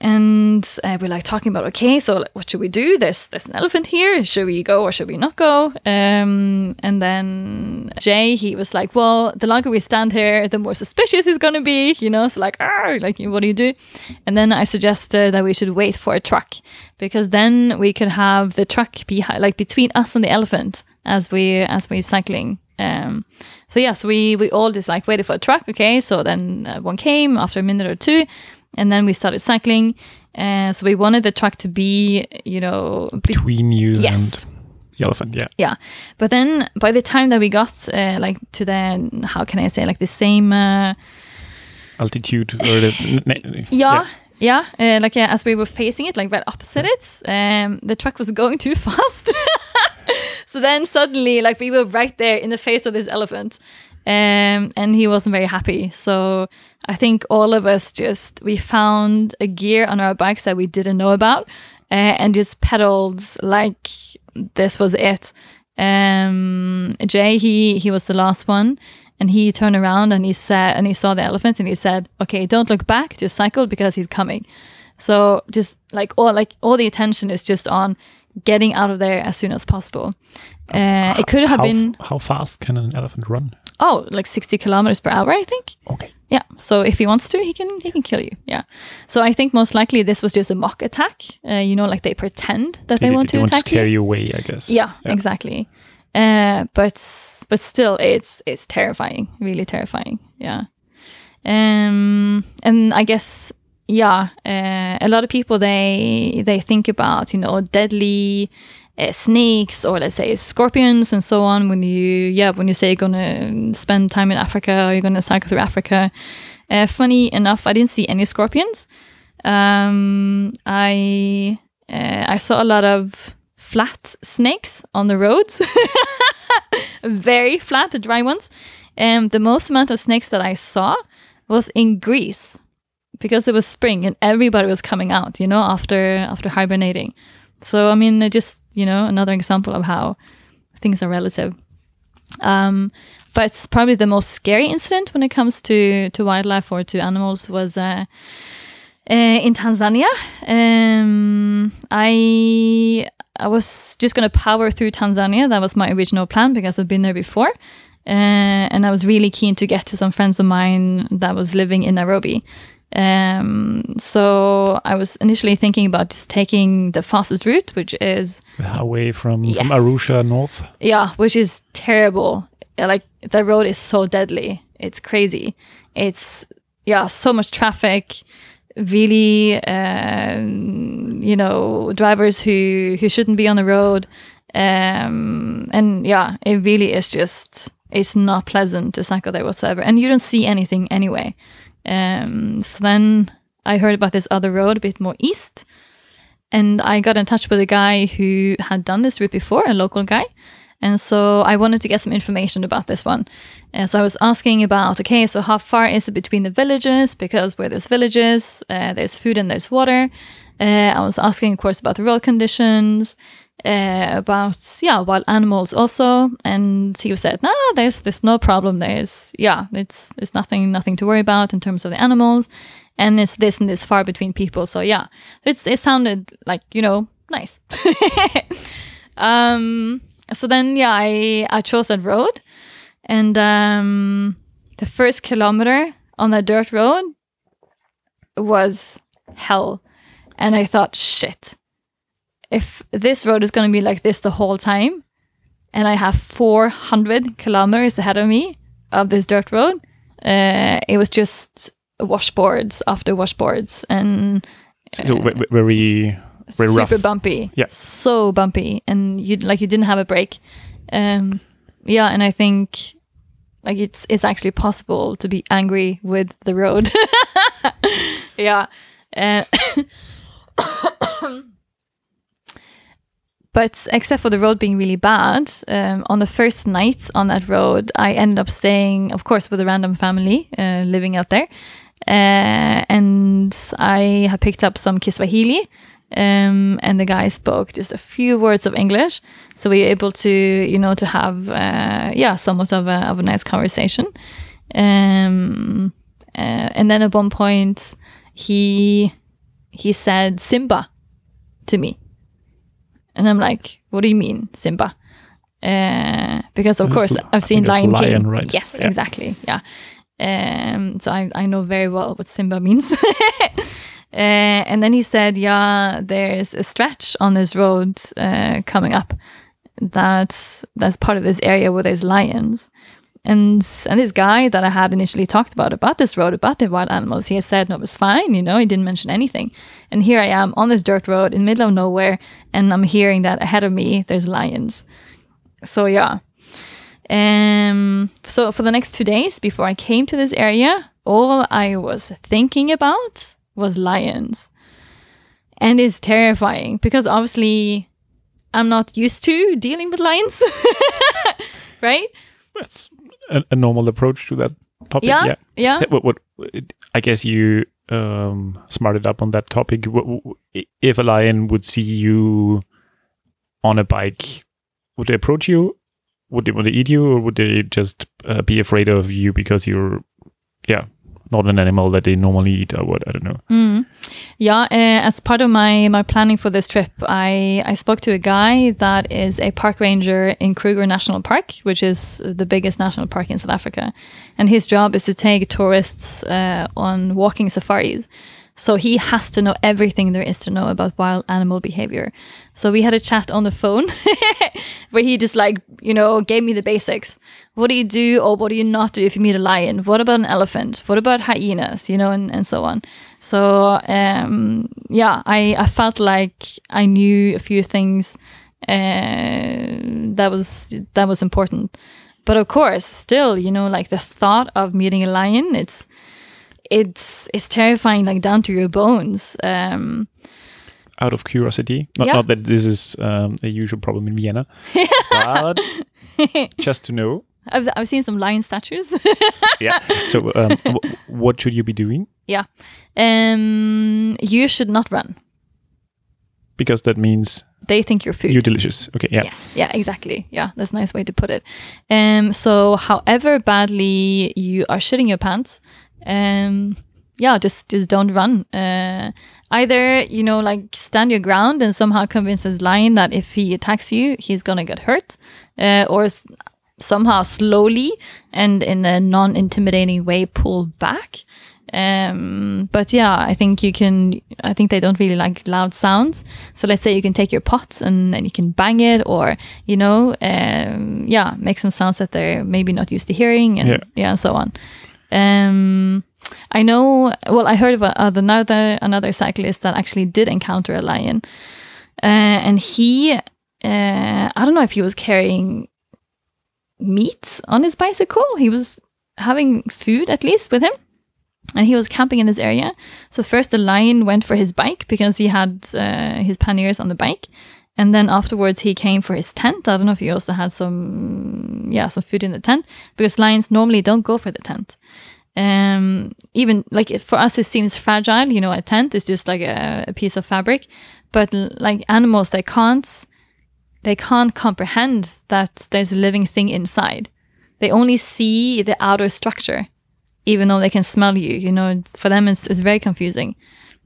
and uh, we're like talking about okay so like, what should we do? There's there's an elephant here. Should we go or should we not go? Um, and then jay he was like well the longer we stand here the more suspicious he's going to be you know? So like ah like what do you do? And then i suggested that we should wait for a truck because then we could have the truck be like between us and the elephant as we as we're cycling um, so yeah so we we all just like waited for a truck okay so then uh, one came after a minute or two and then we started cycling. Uh, so we wanted the truck to be, you know, be- Between you yes, and the elephant, yeah. yeah. But then by the time that we got uh, like to the, how can I say, like the same, uh, Altitude or the. n- yeah. Yeah, uh, like yeah, as we were facing it, like right opposite it, um, the truck was going too fast. so then suddenly, like we were right there in the face of this elephant, um, and he wasn't very happy. So I think all of us just we found a gear on our bikes that we didn't know about, uh, and just pedaled like this was it. Um, Jay, he he was the last one, and he turned around and he said, and he saw the elephant, and he said, "Okay, don't look back, just cycle because he's coming." So just like all like all the attention is just on getting out of there as soon as possible. Uh, it could have how, been How fast can an elephant run? oh like 60 kilometers per hour, I think. Okay. Yeah. So if he wants to, he can he can kill you. Yeah. So I think most likely this was just a mock attack. Uh, you know, like they pretend that they, Did- want did to want to attack scare you. you away, I guess. Yeah, Yeah. exactly. Uh, but but still, it's it's terrifying. Really terrifying. Yeah. Um, and I guess yeah, uh, a lot of people they they think about you know deadly uh, snakes or let's say scorpions and so on when you yeah when you say you're gonna spend time in Africa or you're gonna cycle through Africa. Uh, funny enough, I didn't see any scorpions. Um, I uh, I saw a lot of flat snakes on the roads, very flat, the dry ones. And the most amount of snakes that I saw was in Greece because it was spring and everybody was coming out, you know, after after hibernating. So I mean, just you know another example of how things are relative. Um, but probably the most scary incident when it comes to to wildlife or to animals was uh, uh, in Tanzania. Um, I I was just gonna power through Tanzania. That was my original plan because I've been there before, uh, and I was really keen to get to some friends of mine that was living in Nairobi. Um, so I was initially thinking about just taking the fastest route, which is away from, Yes. from Arusha north. yeah, which is terrible. Like the road is so deadly. It's crazy. It's yeah, so much traffic. Really, um, you know, drivers who who shouldn't be on the road. Um, and yeah, it really is just it's not pleasant to cycle there whatsoever. And you don't see anything anyway. Um, so then I heard about this other road a bit more east, and I got in touch with a guy who had done this route before, a local guy. And so I wanted to get some information about this one. And so I was asking about, okay, so how far is it between the villages? Because where there's villages, uh, there's food and there's water. Uh, I was asking, of course, about the road conditions, uh, about yeah, wild animals also. And he said, no, there's there's no problem. There's yeah, it's there's nothing nothing to worry about in terms of the animals, and it's this and this far between people. So yeah, it's it sounded like you know nice. um, so then yeah, I I chose that road, and um, the first kilometer on that dirt road was hell, and I thought shit if this road is going to be like this the whole time and I have 400 kilometers ahead of me of this dirt road, uh, it was just washboards after washboards and So ve- ve- very, very super rough. bumpy. Yeah. So bumpy. And you like you didn't have a break. Um, yeah, and I think like it's it's actually possible to be angry with the road. yeah. Uh, but except for the road being really bad, um, on the first night on that road, I ended up staying, of course, with a random family uh, living out there. Uh, and I had picked up some Kiswahili, um, and the guy spoke just a few words of English, so we were able to, you know, to have, uh, yeah, somewhat of a, of a nice conversation. Um, uh, and then at one point, he he said Simba to me, and I'm like, "What do you mean, Simba?" Uh, because of course I've seen Lion, lion, King. right? Yes, Yeah. exactly. Yeah. Um, so I, I know very well what Simba means. uh, and then he said, "Yeah, there's a stretch on this road uh, coming up. That's that's part of this area where there's lions." And and this guy that I had initially talked about about this road about the wild animals, he had said no, it was fine. You know, he didn't mention anything. And here I am on this dirt road in the middle of nowhere, and I'm hearing that ahead of me there's lions. So yeah. Um. So for the next two days before I came to this area, all I was thinking about was lions, and it's terrifying because obviously I'm not used to dealing with lions, right? That's a, a normal approach to that topic. Yeah, Yeah. yeah. What, what, I guess you um, smarted up on that topic. If a lion would see you on a bike, would they approach you? Would they, want to eat you, or would they just uh, be afraid of you because you're, yeah, not an animal that they normally eat, or what? I don't know. Mm. Yeah, uh, as part of my my planning for this trip, I I spoke to a guy that is a park ranger in Kruger National Park, which is the biggest national park in South Africa, and his job is to take tourists uh, on walking safaris. So he has to know everything there is to know about wild animal behavior. So we had a chat on the phone where he just like, you know, gave me the basics. What do you do or what do you not do if you meet a lion? What about an elephant? What about hyenas? You know, and, and so on. So um, yeah, I, I felt like I knew a few things uh, that was that was important. But of course, still, you know, like the thought of meeting a lion, it's it's it's terrifying, like down to your bones. Um, Out of curiosity, not, Yeah. not that this is um, a usual problem in Vienna, but just to know. I've I've seen some lion statues. Yeah. So, um, w- what should you be doing? yeah, um, you should not run. Because that means They think you're food. you're delicious. Okay. Yeah. Yes. Yeah, exactly. Yeah, that's a nice way to put it. Um, so however badly you are shitting your pants, um, yeah, just just don't run. Uh, either you know, like stand your ground and somehow convince his lion that if he attacks you, he's gonna get hurt, uh, or s- somehow slowly and in a non-intimidating way pull back. Um, but yeah, I think you can. I think they don't really like loud sounds. So let's say you can take your pot and then you can bang it, or you know, um, yeah, make some sounds that they're maybe not used to hearing, and Yeah. yeah, and so on. Um, I know. Well, I heard of, another another cyclist that actually did encounter a lion, uh, and he. Uh, I don't know if he was carrying meat on his bicycle. He was having food at least with him and he was camping in this area. So first the lion went for his bike because he had uh, his panniers on the bike, and then afterwards he came for his tent. I don't know if he also had some yeah some food in the tent because lions normally don't go for the tent. Um, even like for us it seems fragile. You know, a tent is just like a, a piece of fabric, but like animals they can't they can't comprehend that there's a living thing inside. They only see the outer structure even though they can smell you you know for them it's, it's very confusing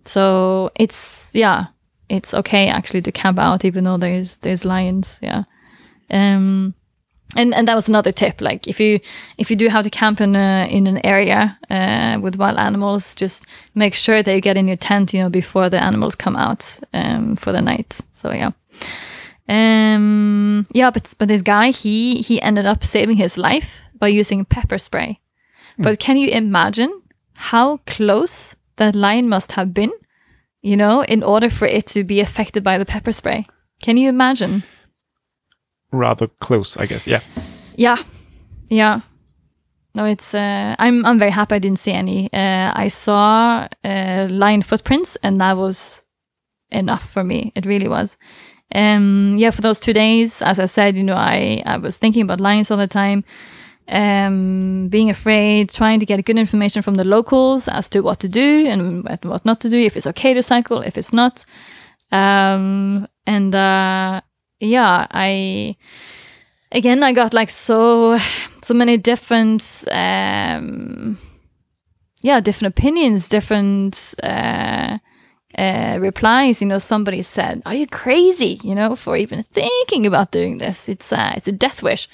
so it's yeah it's okay actually to camp out even though there's there's lions yeah. Um and and that was another tip like if you if you do have to camp in a, in an area uh, with wild animals just make sure that you get in your tent you know before the animals come out um for the night. So yeah. Um yeah but but this guy he he ended up saving his life by using pepper spray. But can you imagine how close that lion must have been, you know, in order for it to be affected by the pepper spray? Can you imagine? Rather close, I guess. Yeah. Yeah. Yeah. No, it's uh, I'm I'm very happy I didn't see any. Uh, I saw uh, lion footprints and that was enough for me. It really was. Um yeah, for those two days, as I said, you know, I, I was thinking about lions all the time. Um, being afraid, trying to get good information from the locals as to what to do and what- not to do, if it's okay to cycle, if it's not. Um, and uh, yeah, I again I got like so so many different um yeah different opinions different uh uh, replies, you know, somebody said, "Are you crazy?" You know, for even thinking about doing this. It's uh, it's a death wish.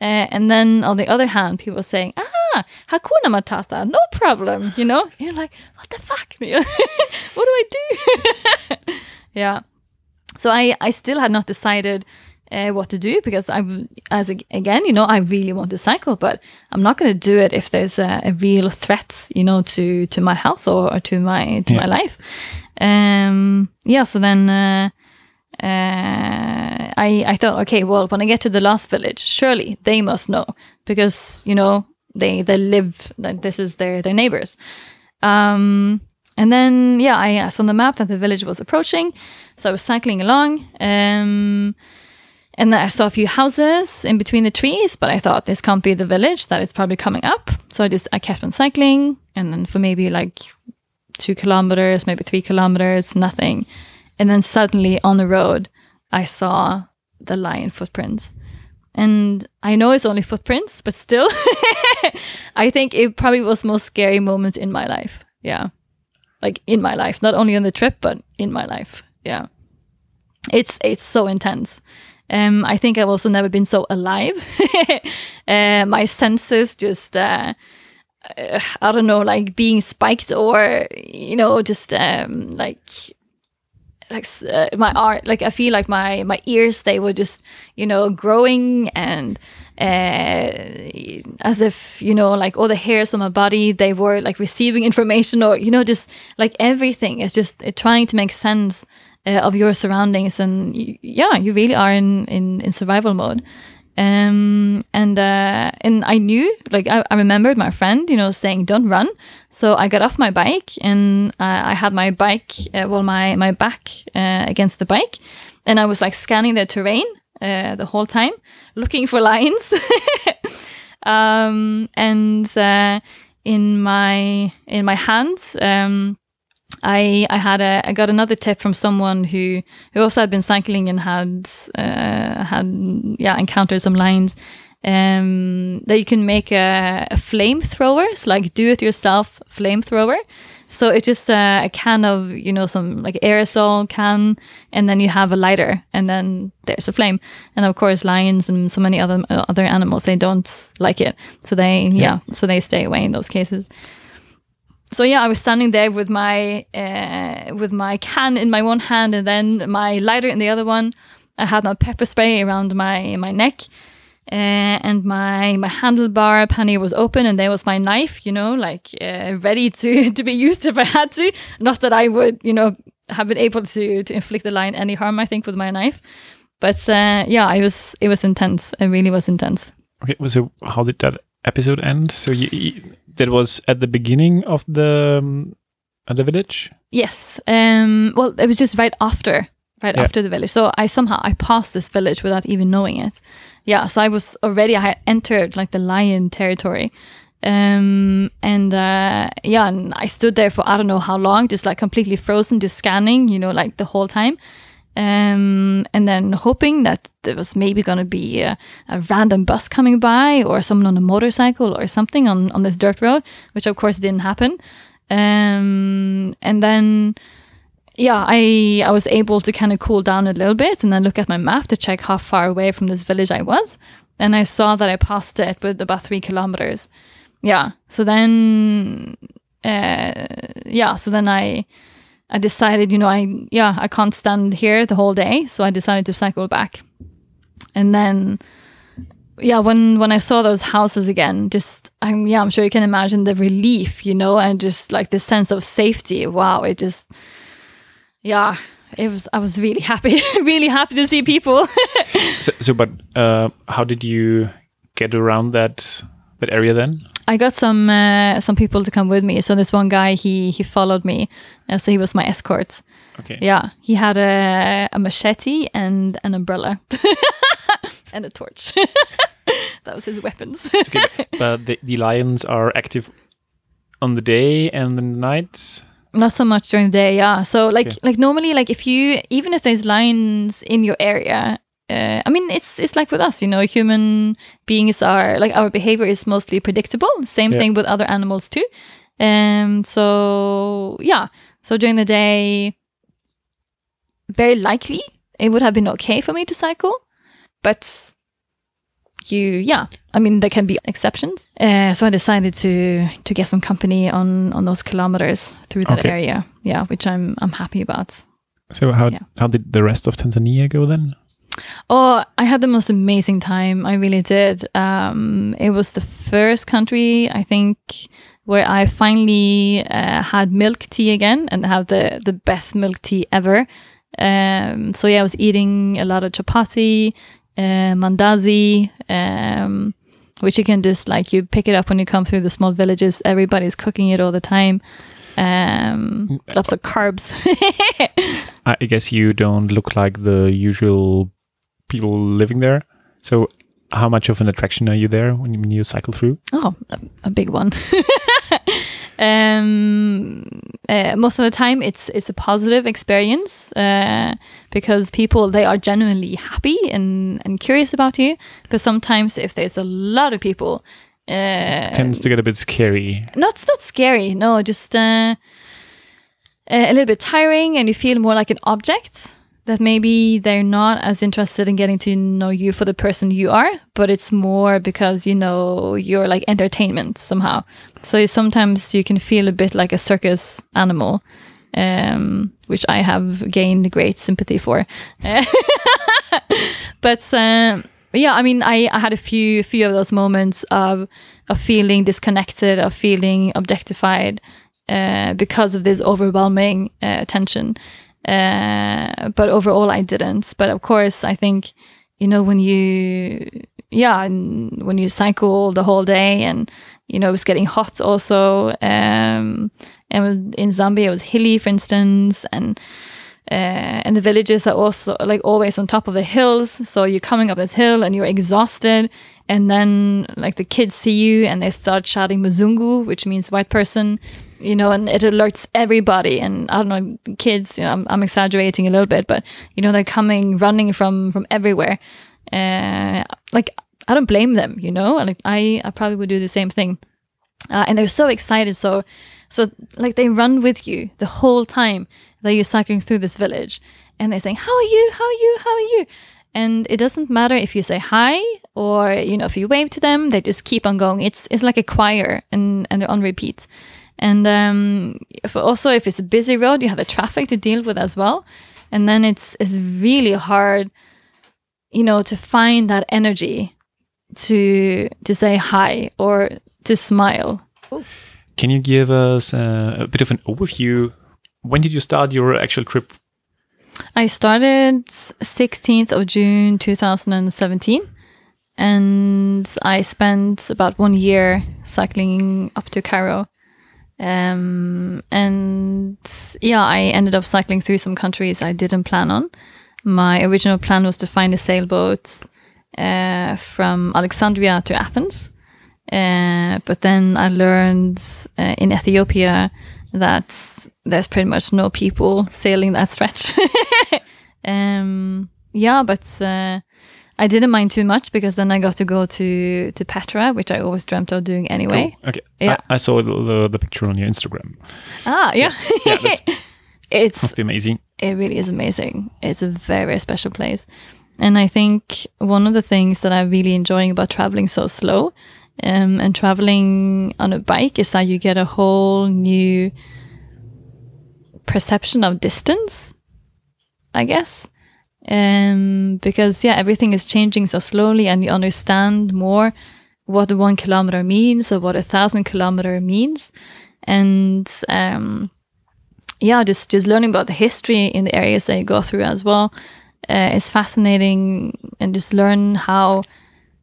Uh, and then on the other hand, people saying, "Ah, Hakuna Matata, no problem." You know, you're like, "What the fuck? What do I do?" yeah. So I I still had not decided uh, what to do because I as a, again, you know, I really want to cycle, but I'm not going to do it if there's a, a real threat, you know, to to my health or, or to my to my life. Um, yeah. So then. Uh, uh, I I thought, okay, well, when I get to the last village, surely they must know because you know they they live that this is their their neighbors. Um, and then yeah, I saw on the map that the village was approaching, so I was cycling along. Um, and then I saw a few houses in between the trees, but I thought this can't be the village that is probably coming up. So I just I kept on cycling, and then for maybe like two kilometers, maybe three kilometers, nothing. And then suddenly on the road, I saw the lion footprints. And I know it's only footprints, but still, I think it probably was the most scary moment in my life. Yeah. like in my life, not only on the trip but in my life. Yeah, it's it's so intense. Um, I think I've also never been so alive. uh, my senses just. Uh, uh, I don't know, like being spiked or you know, just um, like like uh, my art like i feel like my my ears they were just you know growing and uh, as if you know like all the hairs on my body they were like receiving information or you know just like everything. Is just uh, trying to make sense uh, of your surroundings and yeah you really are in in, in survival mode um, and uh, and I knew, like I, I, remembered my friend, you know, saying don't run. So I got off my bike and uh, I had my bike, uh, well, my my back uh, against the bike, and I was like scanning the terrain uh, the whole time, looking for lions. um, and uh, in my in my hands. Um, I I had a I got another tip from someone who who also had been cycling and had uh, had yeah encountered some lines um, that you can make a, a flamethrower, so like do it yourself flamethrower. So it's just a, a, can of you know some like aerosol can, and then you have a lighter, and then there's a flame. And of course, lions and so many other other animals they don't like it, so they yeah, yeah so they stay away in those cases so yeah, I was standing there with my uh, with my can in my one hand and then my lighter in the other one. I had my pepper spray around my my neck, uh, and my my handlebar pannier was open, and there was my knife, you know, like uh, ready to to be used if I had to. Not that I would, you know, have been able to to inflict the lion any harm. I think with my knife, but uh, yeah, it was it was intense. It really was intense. Okay, was so how did that episode end? So you, you that was at the beginning of the um, the village. Yes. Um. Well, it was just right after, right yeah. after the village. So I somehow I passed this village without even knowing it. Yeah. So I was already I had entered like the lion territory. Um, and uh, yeah, and I stood there for I don't know how long, just like completely frozen, just scanning, you know, like the whole time um, and then hoping that there was maybe going to be a, a, random bus coming by or someone on a motorcycle or something on, on this dirt road, which of course didn't happen. Um, and then, yeah, I I was able to kind of cool down a little bit and then look at my map to check how far away from this village I was. And I saw that I passed it with about three kilometers. Yeah. So then, uh, yeah. So then I I decided, you know, I yeah, I can't stand here the whole day, so I decided to cycle back. And then yeah, when when I saw those houses again, just I'm yeah, I'm sure you can imagine the relief, you know, and just like the sense of safety. Wow, it just yeah, it was I was really happy, really happy to see people. so, so, but uh, how did you get around that that area then? I got some uh, some people to come with me. So this one guy, he he followed me, uh, so he was my escort. Okay. Yeah, he had a, a machete and an umbrella and a torch. that was his weapons. okay, but the, the lions are active on the day and the night. Not so much during the day, yeah. So like okay. like normally, like if you even if there's lions in your area, uh, I mean, it's it's like with us, you know, human beings are like our behavior is mostly predictable. Same yeah. thing with other animals too. Um, so yeah, so during the day, very likely it would have been okay for me to cycle, but you, yeah, I mean, there can be exceptions. Uh, so I decided to to get some company on on those kilometers through that okay. area. Yeah, which I'm I'm happy about. So how yeah. how did the rest of Tanzania go then? Oh, I had the most amazing time. I really did. Um, it was the first country, I think, where I finally uh, had milk tea again and had the, the best milk tea ever. Um, so, yeah, I was eating a lot of chapati, uh, mandazi, um, which you can just like you pick it up when you come through the small villages. Everybody's cooking it all the time. Um, lots of carbs. I guess you don't look like the usual people living there. So, how much of an attraction are you there when you, when you cycle through? Oh, a, a big one. um, uh, most of the time, it's it's a positive experience uh, because people they are genuinely happy and and curious about you. Because sometimes, if there's a lot of people, uh, tends to get a bit scary. Not not scary. No, just. Uh, uh, a little bit tiring and you feel more like an object that maybe they're not as interested in getting to know you for the person you are, but it's more because you know you're like entertainment somehow. So sometimes you can feel a bit like a circus animal, um, which I have gained great sympathy for. but um, yeah, I mean, I, I had a few few of those moments of of feeling disconnected, of feeling objectified uh, because of this overwhelming uh, attention. Uh, but overall, I didn't. But of course, I think, you know, when you, yeah, when you cycle the whole day and, you know, it was getting hot also. Um, and in Zambia, it was hilly, for instance. And, uh, and the villages are also like always on top of the hills. So you're coming up this hill and you're exhausted. And then like the kids see you and they start shouting Muzungu, which means white person you know, and it alerts everybody. And I don't know, kids, you know, I'm, I'm exaggerating a little bit, but you know, they're coming running from from everywhere. Uh, like I don't blame them, you know, like I, I probably would do the same thing. Uh, and they're so excited, so so like they run with you the whole time that you're cycling through this village, and they're saying, "How are you? How are you? How are you?" And it doesn't matter if you say hi or you know if you wave to them, they just keep on going. It's it's like a choir, and and they're on repeat. And um, if also, if it's a busy road, you have the traffic to deal with as well. And then it's it's really hard, you know, to find that energy to to say hi or to smile. Can you give us uh, a bit of an overview? When did you start your actual trip? I started 16th of June 2017 and I spent about one year cycling up to Cairo um, and yeah, I ended up cycling through some countries I didn't plan on. My original plan was to find a sailboat uh, from Alexandria to Athens. Uh, but then I learned uh, in Ethiopia that there's pretty much no people sailing that stretch. um, yeah, but uh, I didn't mind too much because then I got to go to to Petra, which I always dreamt of doing anyway. Cool. Okay. Yeah. I, I saw the, the, the, picture on your Instagram. Ah, yeah. Yeah, yeah it's must be amazing. It really is amazing. It's a very, very special place. And I think one of the things that I'm really enjoying about traveling so slow um, and traveling on a bike is that you get a whole new perception of distance, I guess um, because yeah, everything is changing so slowly, and you understand more what one kilometer means or what a thousand kilometer means, and um, yeah, just just learning about the history in the areas that you go through as well uh, is fascinating, and just learn how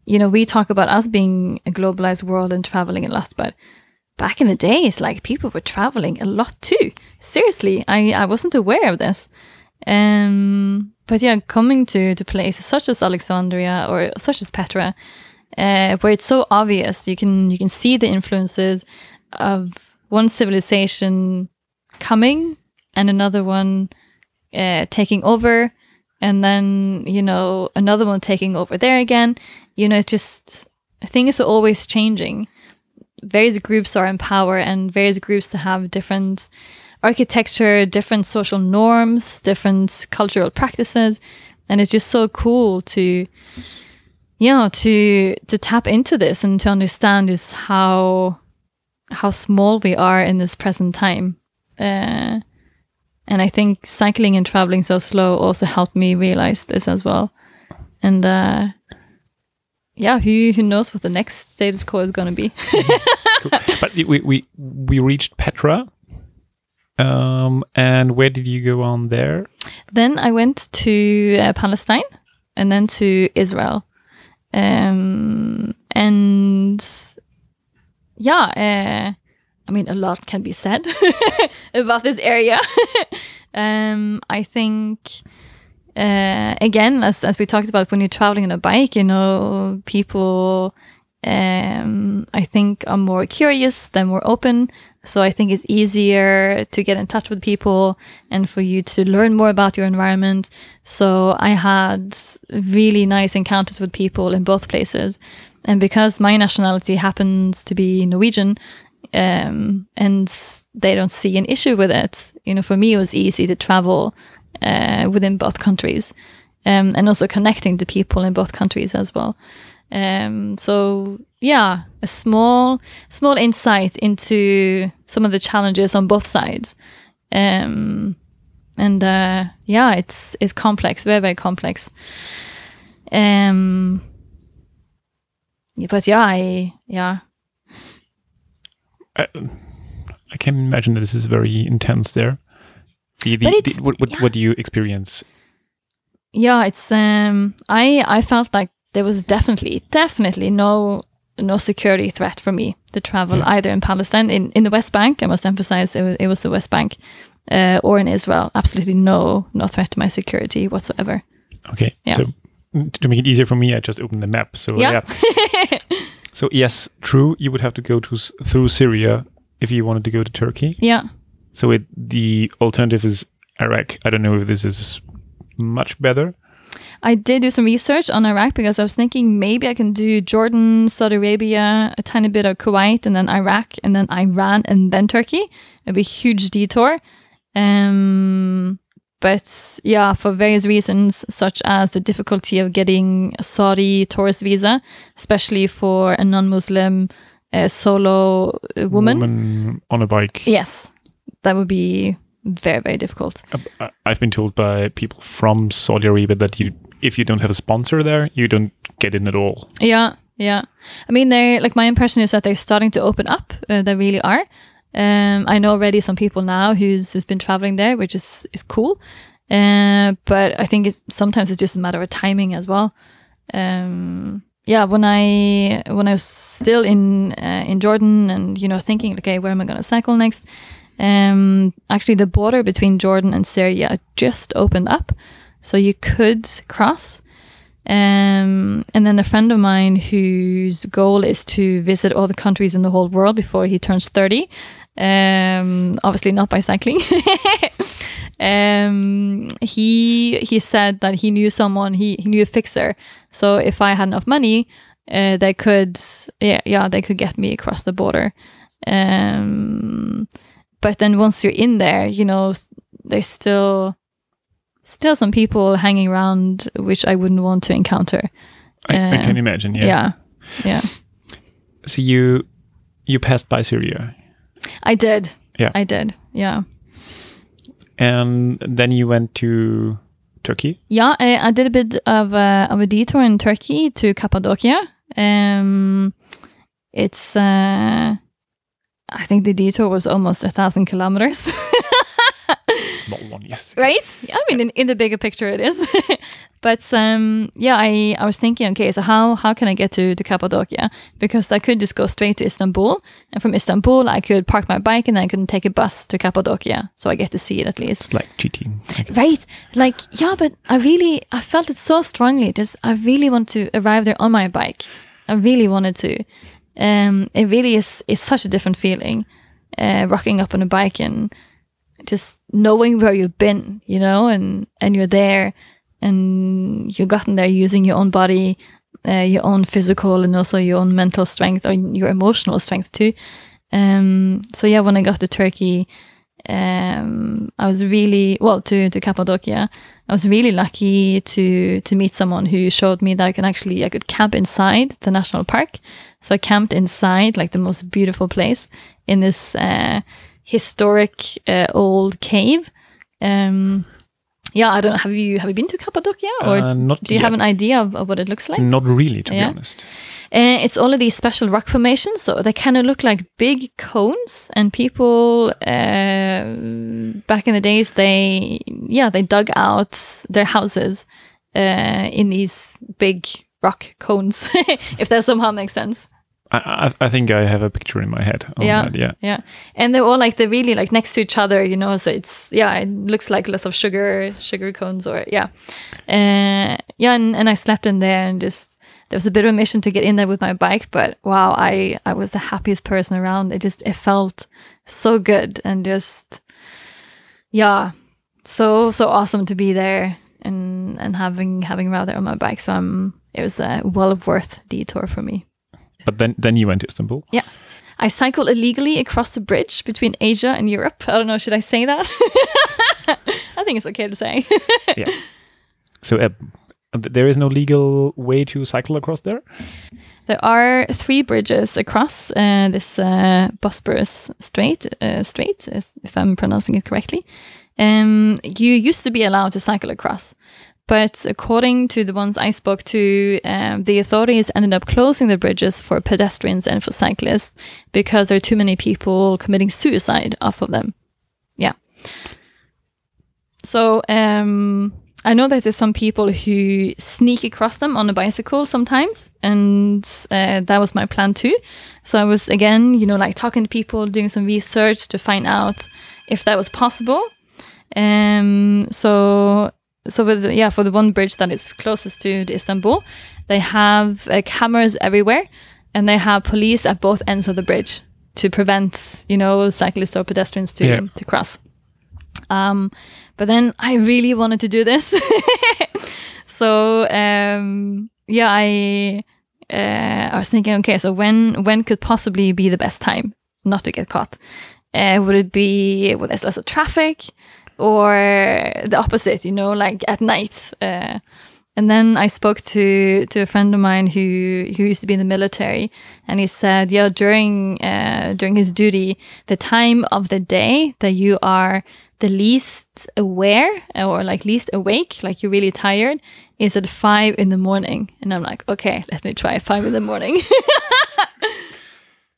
you know we talk about us being a globalized world and traveling a lot, but back in the days, like people were traveling a lot too. Seriously, I I wasn't aware of this. Um, but yeah, coming to to places such as Alexandria or such as Petra, uh, where it's so obvious, you can you can see the influences of one civilization coming and another one uh, taking over, and then you know another one taking over there again. You know, it's just things are always changing. Various groups are in power, and various groups that have different architecture, different social norms, different cultural practices, and it's just so cool to know to to tap into this and to understand is how how small we are in this present time. Uh, and I think cycling and traveling so slow also helped me realize this as well. And uh, yeah, who who knows what the next status quo is going to be? cool. But we, we we reached Petra um, and where did you go on there? Then I went to uh, Palestine and then to Israel. Um, and yeah, uh, I mean, a lot can be said about this area. um, I think, uh, again, as, as we talked about, when you're traveling on a bike, you know, people um, I think are more curious, they're more open. So I think it's easier to get in touch with people and for you to learn more about your environment. So I had really nice encounters with people in both places. And because my nationality happens to be Norwegian, um, and they don't see an issue with it. You know, for me, it was easy to travel uh, within both countries, um, and also connecting to people in both countries as well. Um, so yeah, a small small insight into some of the challenges on both sides. Um, and uh, yeah, it's it's complex, very very complex. Um, but yeah, I yeah. I, I can imagine that this is very intense there. The, the, the- what, what, yeah. what do you experience? yeah it's um i i felt like there was definitely definitely no no security threat for me to travel Yeah. either in palestine in in the west bank i must emphasize it was, it was the west bank uh, or in israel absolutely no no threat to my security whatsoever Okay. Yeah. So to make it easier for me, I just opened the map. So Yeah. yeah. so yes, true. You would have to go to through Syria if you wanted to go to Turkey. yeah So it, the alternative is Iraq. I don't know if this is much better. I did do some research on Iraq because I was thinking maybe I can do Jordan, Saudi Arabia, a tiny bit of Kuwait, and then Iraq, and then Iran, and then Turkey. It'd be a huge detour. Um, but yeah, for various reasons, such as the difficulty of getting a Saudi tourist visa, especially for a non Muslim uh, solo uh, woman. Woman on a bike. Yes, that would be very, very difficult. I've been told by people from Saudi Arabia that you, if you don't have a sponsor there, you don't get in at all. Yeah, yeah. I mean, they're like my impression is that they're starting to open up. Uh, they really are. Um, I know already some people now who's who's been traveling there, which is is cool. Uh, but I think it's sometimes it's just a matter of timing as well. Um, yeah, when I when I was still in uh, in Jordan and you know thinking, okay, where am I going to cycle next? Um, actually, the border between Jordan and Syria just opened up, so you could cross. Um, and then a friend of mine whose goal is to visit all the countries in the whole world before he turns 30. Um, obviously not by cycling. um, he he said that he knew someone, he, he knew a fixer. So if I had enough money, uh, they could, yeah, yeah, they could get me across the border. Um, but then once you're in there, you know, there's still still some people hanging around which I wouldn't want to encounter. I, I Uh, can imagine. Yeah. Yeah. yeah. So you you passed by Syria, I did. Yeah. I did. Yeah. and then you went to Turkey. Yeah, I, I did a bit of a, of a detour in Turkey to Cappadocia. Um, it's, uh, I think the detour was almost a thousand kilometers. One, yes. right? I mean, in, in the bigger picture, it is. but um, yeah, I, I was thinking, okay, so how how can I get to, to Cappadocia? Because I could just go straight to Istanbul, and from Istanbul, I could park my bike and then I could take a bus to Cappadocia, so I get to see it at least. It's like cheating. Right. Like, yeah, but I really, I felt it so strongly. Just, I really want to arrive there on my bike. I really wanted to. Um, it really is, it's such a different feeling, uh, rocking up on a bike and just knowing where you've been, you know, and, and you're there and you've gotten there using your own body, uh, your own physical and also your own mental strength or your emotional strength too. Um, so yeah, when I got to Turkey, um, I was really well to to Cappadocia. I was really lucky to to meet someone who showed me that I can actually I could camp inside the national park. So I camped inside like the most beautiful place in this uh, historic uh, old cave. Um, yeah, I don't have you have you been to Cappadocia or Uh, not do you yet. have an idea of, of what it looks like? Not really, to Yeah. be honest. Uh, it's all of these special rock formations, so they kind of look like big cones. And people uh, back in the days, they yeah, they dug out their houses uh, in these big rock cones. if that somehow makes sense. I, I, think I have a picture in my head. Yeah. That, yeah. Yeah, and they're all like they're really like next to each other, you know. So it's yeah, it looks like lots of sugar sugar cones or yeah, uh, yeah. And, and I slept in there and just there was a bit of a mission to get in there with my bike, but wow, I I was the happiest person around. It just it felt so good and just yeah, so so awesome to be there and and having having rather on my bike. So I'm it was a well worth detour for me. But then, then you went to Istanbul. Yeah. I cycled illegally across the bridge between Asia and Europe. I don't know, should I say that? I think it's okay to say. yeah. So uh, there is no legal way to cycle across there. There are three bridges across uh, this uh, Bosporus Strait, uh, Strait, if I'm pronouncing it correctly. Um, you used to be allowed to cycle across, but according to the ones I spoke to, um, the authorities ended up closing the bridges for pedestrians and for cyclists because there are too many people committing suicide off of them. Yeah. So um, I know that there's some people who sneak across them on a bicycle sometimes, and uh, that was my plan too. So I was again, you know, like talking to people, doing some research to find out if that was possible. Um, so so with yeah, for the one bridge that is closest to Istanbul, they have uh, cameras everywhere, and they have police at both ends of the bridge to prevent, you know, cyclists or pedestrians to Yeah. to cross. Um, but then I really wanted to do this. so um, yeah, I uh, I was thinking, okay, so when when could possibly be the best time not to get caught? Uh, would it be when there's less of traffic, or the opposite? You know, like at night. Uh, and then I spoke to to a friend of mine who who used to be in the military, and he said, yeah, during uh, during his duty, the time of the day that you are the least aware or like least awake, like you're really tired, is at five in the morning. And I'm like, okay, let me try five in the morning.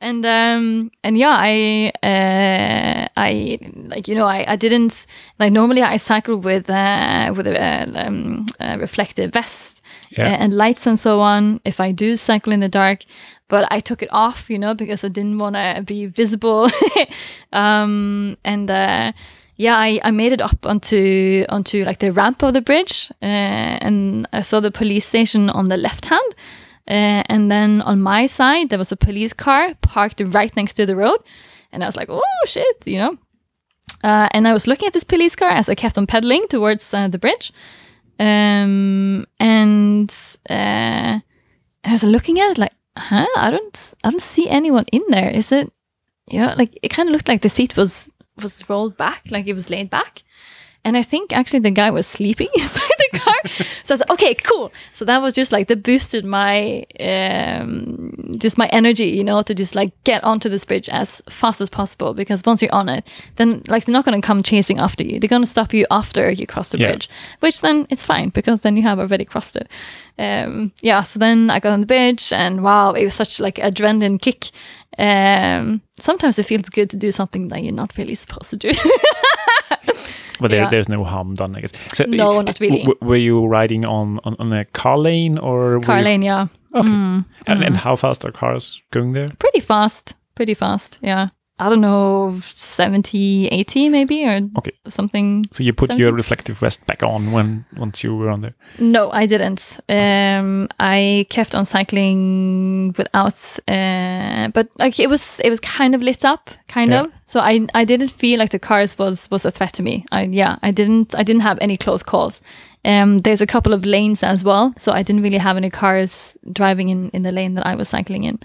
and um and yeah i uh i like you know i i didn't like normally i cycle with uh with a, um, a reflective vest Yeah. and lights and so on if i do cycle in the dark but i took it off you know because i didn't want to be visible um and uh yeah, I, I made it up onto onto like the ramp of the bridge, uh, and I saw the police station on the left hand, uh, and then on my side there was a police car parked right next to the road, and I was like, oh shit, you know. Uh, and I was looking at this police car as I kept on pedaling towards uh, the bridge, um, and uh, I was looking at it like, huh, I don't, I don't see anyone in there. Is it, you know, like it kind of looked like the seat was was rolled back, like it was laid back. And I think actually the guy was sleeping the car. so I like, okay, cool. So that was just like that boosted my um, just my energy, you know, to just like get onto this bridge as fast as possible. Because once you're on it, then like they're not gonna come chasing after you. They're gonna stop you after you cross the Yeah. bridge. Which then it's fine because then you have already crossed it. Um, yeah, so then I got on the bridge and wow, it was such like adrenaline kick. Um, sometimes it feels good to do something that you're not really supposed to do. But there, Yeah. there's no harm done, I guess. So, No, not really. w- were you riding on, on, on a car lane or? Car lane, yeah. Okay. Mm, And, and how fast are cars going there? Pretty fast. Pretty fast, yeah. I don't know, 70, 80 maybe, or Okay. something. So you put 70? your reflective vest back on when once you were on there. No, I didn't. Um, I kept on cycling without, uh, but like it was, it was kind of lit up, kind Yeah. of. So I, I didn't feel like the cars was was a threat to me. I, yeah, I didn't, I didn't have any close calls. Um, there's a couple of lanes as well, so I didn't really have any cars driving in in the lane that I was cycling in.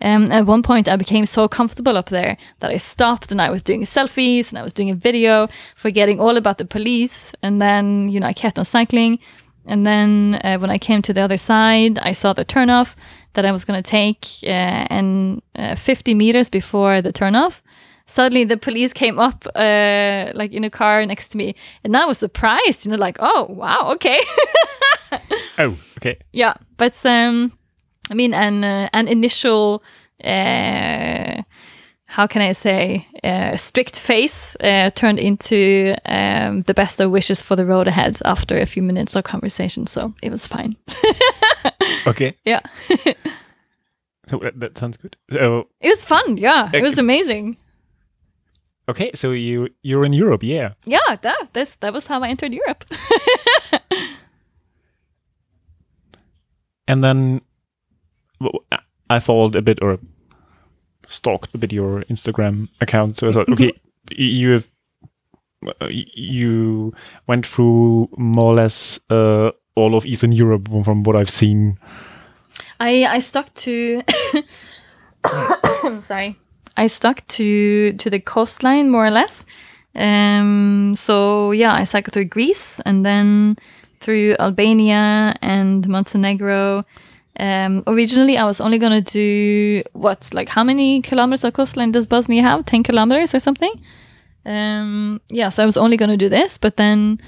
Um, at one point, I became so comfortable up there that I stopped and I was doing selfies and I was doing a video, forgetting all about the police. And then, you know, I kept on cycling. And then uh, when I came to the other side, I saw the turnoff that I was going to take. Uh, and uh, 50 meters before the turnoff, suddenly the police came up, uh, like in a car next to me. And I was surprised, you know, like, oh, wow, okay. Oh, okay. Yeah, but um, I mean, an uh, an initial, uh, how can I say, uh, strict face uh, turned into um, the best of wishes for the road ahead after a few minutes of conversation. So it was fine. Okay. Yeah, So that, that sounds good. So it was fun. Yeah, it was amazing. okay, so you you're in Europe, yeah. Yeah, that that's, that was how I entered Europe. And then I followed a bit or stalked a bit your Instagram account. So I thought, okay, you have uh, you went through more or less uh, all of Eastern Europe from what I've seen. I I stuck to sorry. I stuck to to the coastline more or less. Um, so yeah, I cycled through Greece and then through Albania and Montenegro. Um, originally, I was only gonna do what, like, how many kilometers of coastline does Bosnia have? Ten kilometers or something? Um, yeah, so I was only gonna do this, but then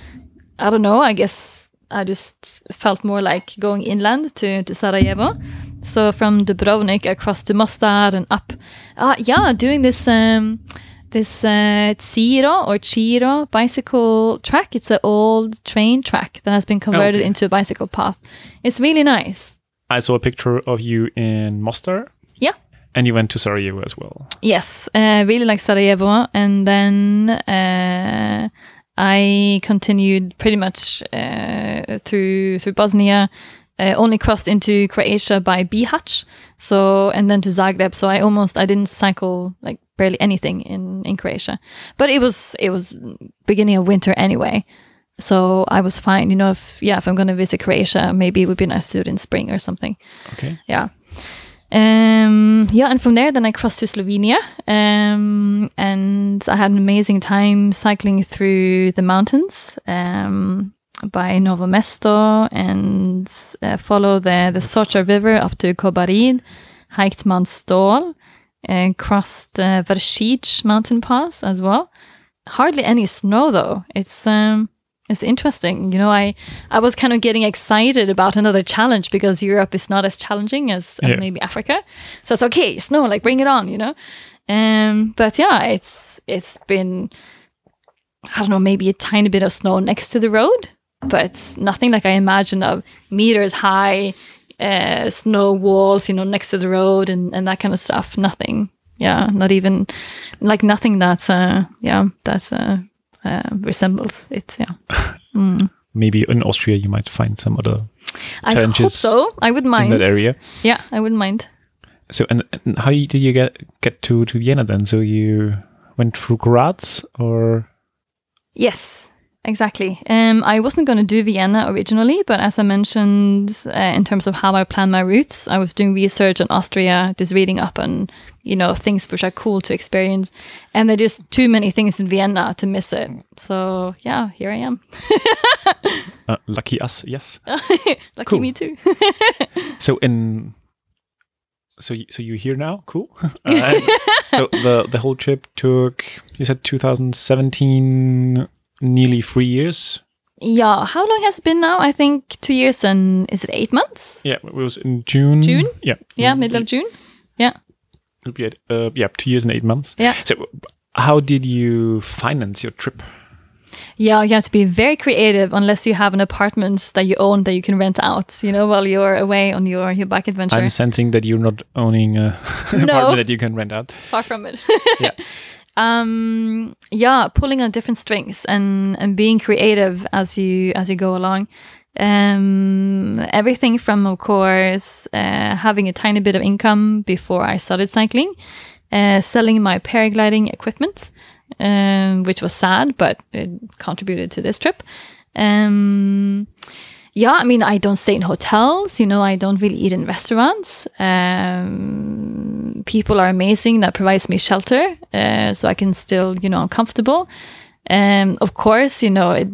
I don't know. I guess I just felt more like going inland to to Sarajevo. So from Dubrovnik across to Mostar and up. Uh, yeah, doing this um, this uh, or Ćiro bicycle track. It's an old train track that has been converted okay. into a bicycle path. It's really nice. I saw a picture of you in Mostar. Yeah. And you went to Sarajevo as well. Yes, uh, really like Sarajevo, and then uh, I continued pretty much uh, through through Bosnia. Uh, only crossed into Croatia by Bihać, so and then to Zagreb. So I almost I didn't cycle like barely anything in in Croatia, but it was it was beginning of winter anyway, so I was fine. You know, if yeah, if I'm gonna visit Croatia, maybe it would be nice to do it in spring or something. Okay. Yeah. Um, yeah, and from there, then I crossed to Slovenia, um, and I had an amazing time cycling through the mountains um, by Novo Mesto and uh, follow the the Soča River up to Kobarid, hiked Mount Stol, and crossed uh, Vršič mountain pass as well. Hardly any snow though. It's um, it's interesting. You know, I I was kind of getting excited about another challenge because Europe is not as challenging as, as Yeah. maybe Africa. So it's okay, snow, like bring it on, you know. Um, but yeah, it's it's been I don't know, maybe a tiny bit of snow next to the road, but nothing like I imagined of meters high uh, snow walls, you know, next to the road and, and that kind of stuff. Nothing. Yeah, not even like nothing that's uh yeah, that's uh, uh resembles it. Yeah. Maybe in Austria you might find some other I hope so. I wouldn't in mind. that area. Yeah, I wouldn't mind. So and, and how did you get get to to Vienna then? So you went through Graz or Yes, exactly. Um, I wasn't going to do Vienna originally, but as I mentioned, uh, in terms of how I plan my routes, I was doing research on Austria, just reading up on, you know, things which are cool to experience. And there are just too many things in Vienna to miss it. So, yeah, here I am. uh, lucky us? Yes. Lucky me too. So in so so you're here now? Cool. Uh, so the the whole trip took you said 2017, nearly three years. yeah, how long has it been now? I think two years and is it eight months? Yeah, it was in June. June? Yeah. Yeah, middle of June. Yeah. it'll be at, uh, yeah, two years and eight months. Yeah. So how did you finance your trip? Yeah, you have to be very creative unless you have an apartment that you own that you can rent out, you know, while you're away on your, your bike adventure. I'm sensing that you're not owning a No. apartment that you can rent out. Far from it. Yeah. um yeah, pulling on different strings and and being creative as you as you go along. Um everything from of course uh, having a tiny bit of income before I started cycling, uh, selling my paragliding equipment, um, which was sad, but it contributed to this trip. Um, yeah, I mean, I don't stay in hotels. You know, I don't really eat in restaurants. Um, people are amazing that provides me shelter, uh, so I can still, you know, I'm comfortable. Um, of course, you know, it,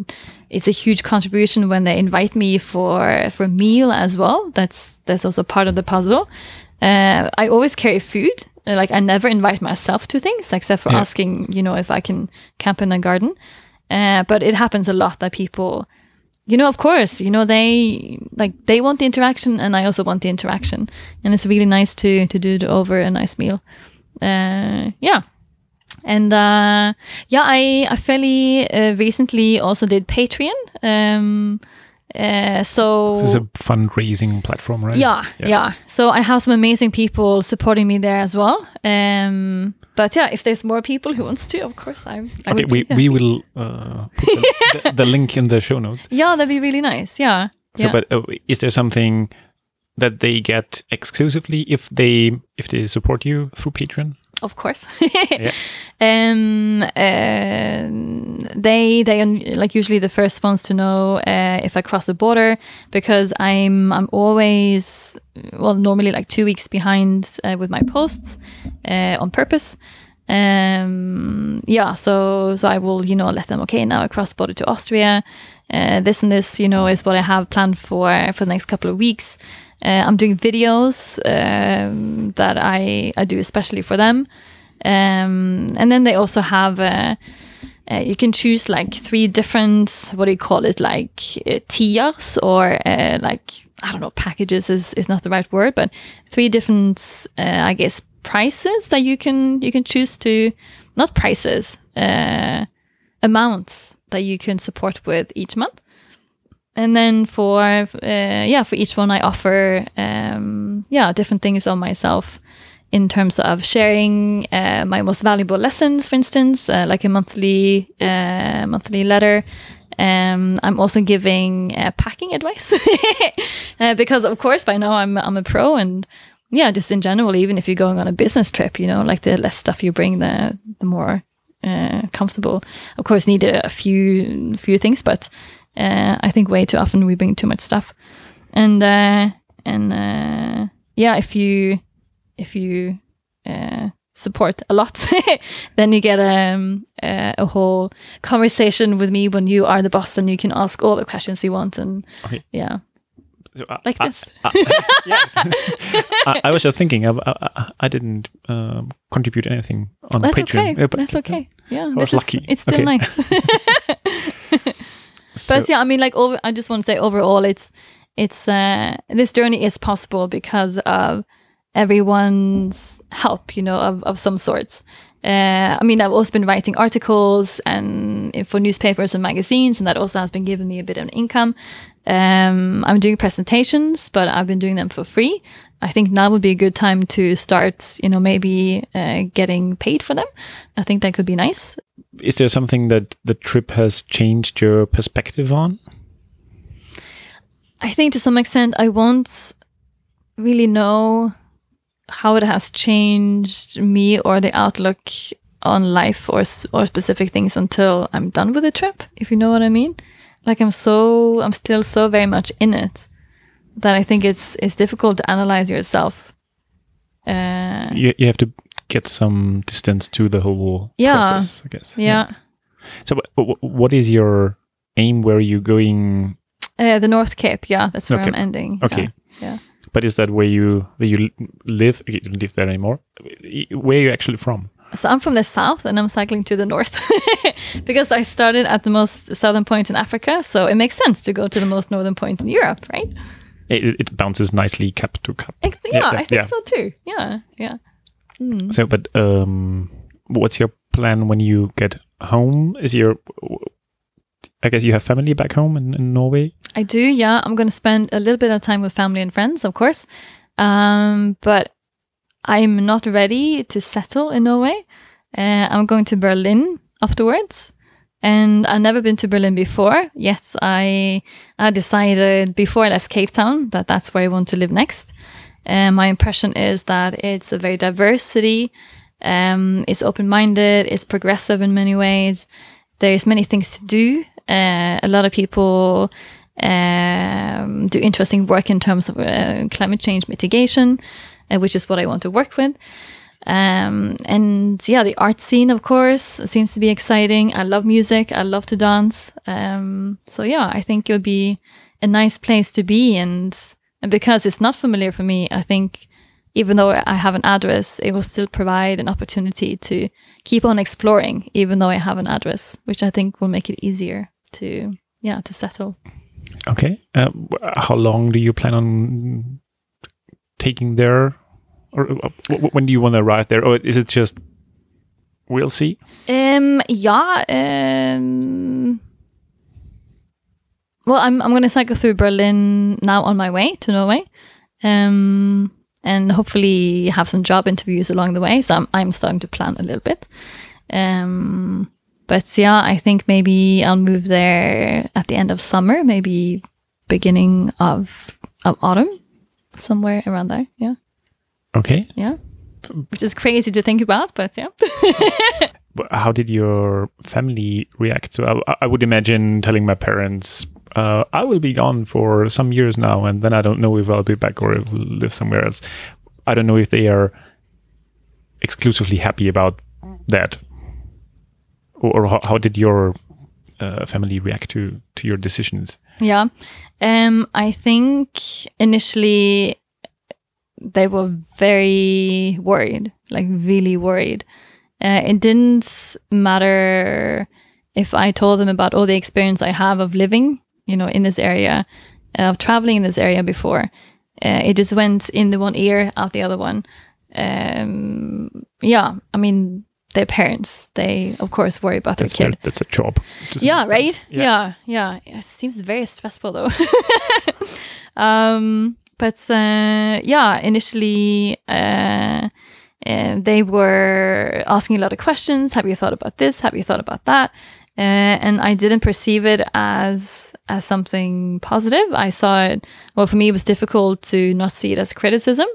it's a huge contribution when they invite me for for a meal as well. That's that's also part of the puzzle. Uh, I always carry food. Like I never invite myself to things except for Yeah. asking, you know, if I can camp in the garden. Uh, but it happens a lot that people you know, of course, you know, they like they want the interaction and I also want the interaction. And it's really nice to to do it over a nice meal. Uh yeah. And uh yeah, I I fairly uh, recently also did Patreon. Um uh so This is a fundraising platform, right? yeah, yeah, So I have some amazing people supporting me there as well. Um, but yeah, if there's more people who wants to, of course, I. I Okay, we, be we will uh, put the, the, the link in the show notes. Yeah, that'd be really nice. Yeah. So, yeah. but uh, is there something that they get exclusively if they if they support you through Patreon? Of course. Yeah. um, uh, they they are like usually the first ones to know uh, if I cross the border because I'm I'm always well normally like two weeks behind uh, with my posts uh, on purpose. Um, yeah, so so I will you know let them okay now I cross the border to Austria. Uh, this and this you know is what I have planned for for the next couple of weeks. Uh, I'm doing videos um, that I, I do especially for them. Um, and then they also have, uh, you can choose like three different, what do you call it, like tiers or like, I don't know, packages is, is not the right word, but three different, I guess, prices that you can, you can choose to, not prices, uh, amounts that you can support with each month and then for uh, yeah for each one i offer um, yeah different things on myself in terms of sharing uh, my most valuable lessons for instance uh, like a monthly uh, monthly letter. Um, i'm also giving uh, packing advice Uh, because of course by now i'm i'm a pro and yeah just in general even if you're going on a business trip you know like the less stuff you bring the the more comfortable. Of course need a, a few few things but uh, I think way too often we bring too much stuff, and uh, and uh, yeah, if you if you uh, support a lot, then you get um, uh, a whole conversation with me when you are the boss, and you can ask all the questions you want, and Okay. yeah, So, uh, like this. yeah. I, I was just thinking, I, I, I didn't um, contribute anything on That's Patreon. okay. That's okay. Yeah, was this is- lucky. It's still Okay. nice. So- but yeah, I mean, like over. I just want to say overall, it's it's uh, this journey is possible because of everyone's help, you know, of of some sorts. Uh, I mean, I've also been writing articles and for newspapers and magazines, and that also has been giving me a bit of an income. Um, I'm doing presentations, but I've been doing them for free. I think now would be a good time to start, you know, maybe uh, getting paid for them. I think that could be nice. is there something that the trip has changed your perspective on? I think to some extent I won't really know how it has changed me or the outlook on life or or specific things until I'm done with the trip, if you know what I mean. Like I'm so I'm still so very much in it that I think it's it's difficult to analyze yourself. Uh, You, you have to get some distance to the whole Yeah. process, I guess. yeah. So, wh- wh- what is your aim? Where are you going? Uh, the North Cape, yeah, that's where I'm ending. Okay. yeah. But is that where you where you live? You don't live there anymore. Where are you actually from? So I'm from the south and I'm cycling to the north because I started at the most southern point in Africa. So it makes sense to go to the most northern point in Europe, right? It, it bounces nicely cap to cap. I- yeah, Yeah, I think yeah. so too. Yeah, yeah. Hmm. So, but um, what's your plan when you get home? Is your I guess you have family back home in, in Norway. I do, yeah. I'm going to spend a little bit of time with family and friends, of course. Um, but I'm not ready to settle in Norway. Uh, I'm going to Berlin afterwards. And I've never been to Berlin before. Yet I, I decided before I left Cape Town that that's where I want to live next. And my impression is that it's a very diverse city. Um, it's open-minded. It's progressive in many ways. There's many things to do. Uh, a lot of people um, do interesting work in terms of uh, climate change mitigation, uh, which is what I want to work with. Um, and yeah, the art scene, of course, seems to be exciting. I love music. I love to dance. Um, so yeah, I think it would be a nice place to be. And, and because it's not familiar for me, I think even though I have an address, it will still provide an opportunity to keep on exploring, even though I have an address, which I think will make it easier to, yeah, to settle. Okay. Uh, how long do you plan on taking there? Or uh, wh- wh- when do you want to arrive there? Or is it just we'll see? Um, yeah. Um, well, I'm I'm gonna cycle through Berlin now on my way to Norway, um, and hopefully have some job interviews along the way. So I'm I'm starting to plan a little bit. Um, but yeah, I think maybe I'll move there at the end of summer, maybe beginning of of autumn, somewhere around there. Yeah, Okay. yeah. which is crazy to think about, but yeah. How did your family react? So I, I would imagine telling my parents, uh, "I will be gone for some years now, and then I don't know if I'll be back or if I'll live somewhere else." I don't know if they are exclusively happy about that, or, or how, how did your uh, family react to to your decisions? Yeah. Um, I think initially they were very worried, like really worried. Uh, it didn't matter if I told them about all the experience I have of living, you know, in this area, of traveling in this area before. Uh, it just went in the one ear, out the other one. Um, yeah, I mean, their parents, they of course worry about That's their a, kid. that's a job. Yeah, right? Yeah. Yeah. yeah, It seems very stressful though. um, but uh, yeah, initially uh, uh, they were asking a lot of questions. Have you thought about this? Have you thought about that? Uh, and I didn't perceive it as as something positive. I saw it. Well, for me, it was difficult to not see it as criticism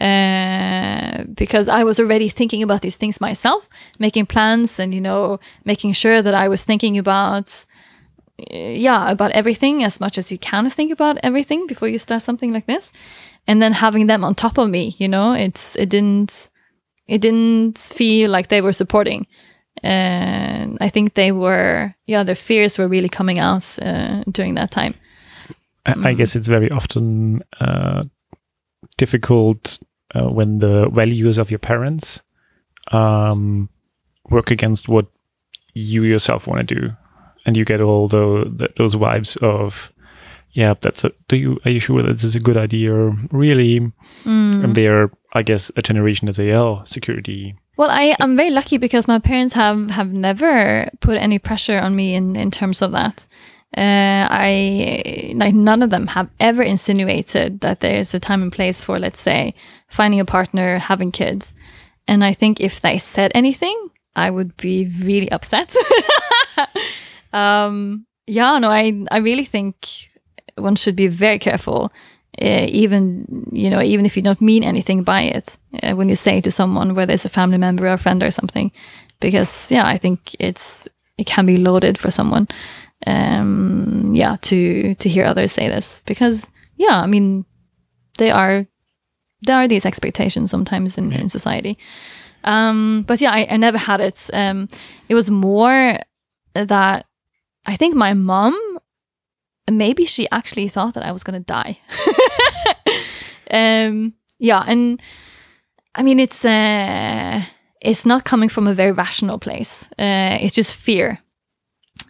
uh, because I was already thinking about these things myself, making plans, and you know, making sure that I was thinking about, uh, yeah, about everything as much as you can think about everything before you start something like this, and then having them on top of me, you know, it's it didn't it didn't feel like they were supporting. And I think they were, yeah, their fears were really coming out uh, during that time. I, I guess it's very often uh, difficult uh, when the values of your parents um, work against what you yourself want to do, and you get all the, those vibes of, yeah, that's a. Do you are you sure that this is a good idea? Really, and they're I guess a generation that oh, security. Well, I am very lucky because my parents have have never put any pressure on me in in terms of that. Uh, I like none of them have ever insinuated that there is a time and place for, let's say, finding a partner, having kids. And I think if they said anything, I would be really upset. um, yeah, no, I I really think one should be very careful, uh, even you know, even if you don't mean anything by it, uh, when you say to someone, whether it's a family member or a friend or something, because yeah, I think it's it can be loaded for someone, um, yeah, to to hear others say this, because yeah, I mean, they are there are these expectations sometimes in, in society. Um, but yeah, I, I never had it. Um, it was more that I think my mom, maybe she actually thought that I was going to die. um, yeah, and I mean, it's uh, it's not coming from a very rational place. Uh, it's just fear.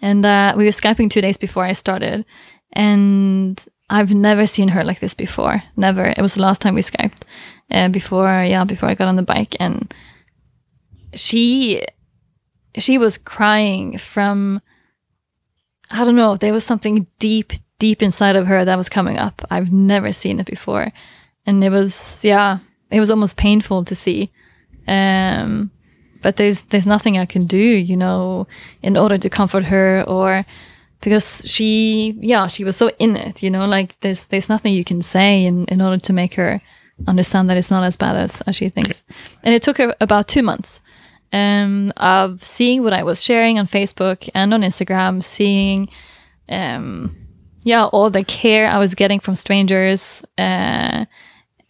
And uh, we were skyping two days before I started, and I've never seen her like this before. Never. It was the last time we skyped. Uh, before, yeah, before I got on the bike, and she she was crying from I don't know, there was something deep, deep inside of her that was coming up. I've never seen it before. And it was yeah, it was almost painful to see. Um but there's there's nothing I can do, you know, in order to comfort her or because she yeah, she was so in it, you know, like there's there's nothing you can say in, in order to make her understand that it's not as bad as, as she thinks. And it took her about two months um, of seeing what I was sharing on Facebook and on Instagram, seeing, um, yeah, all the care I was getting from strangers. Uh,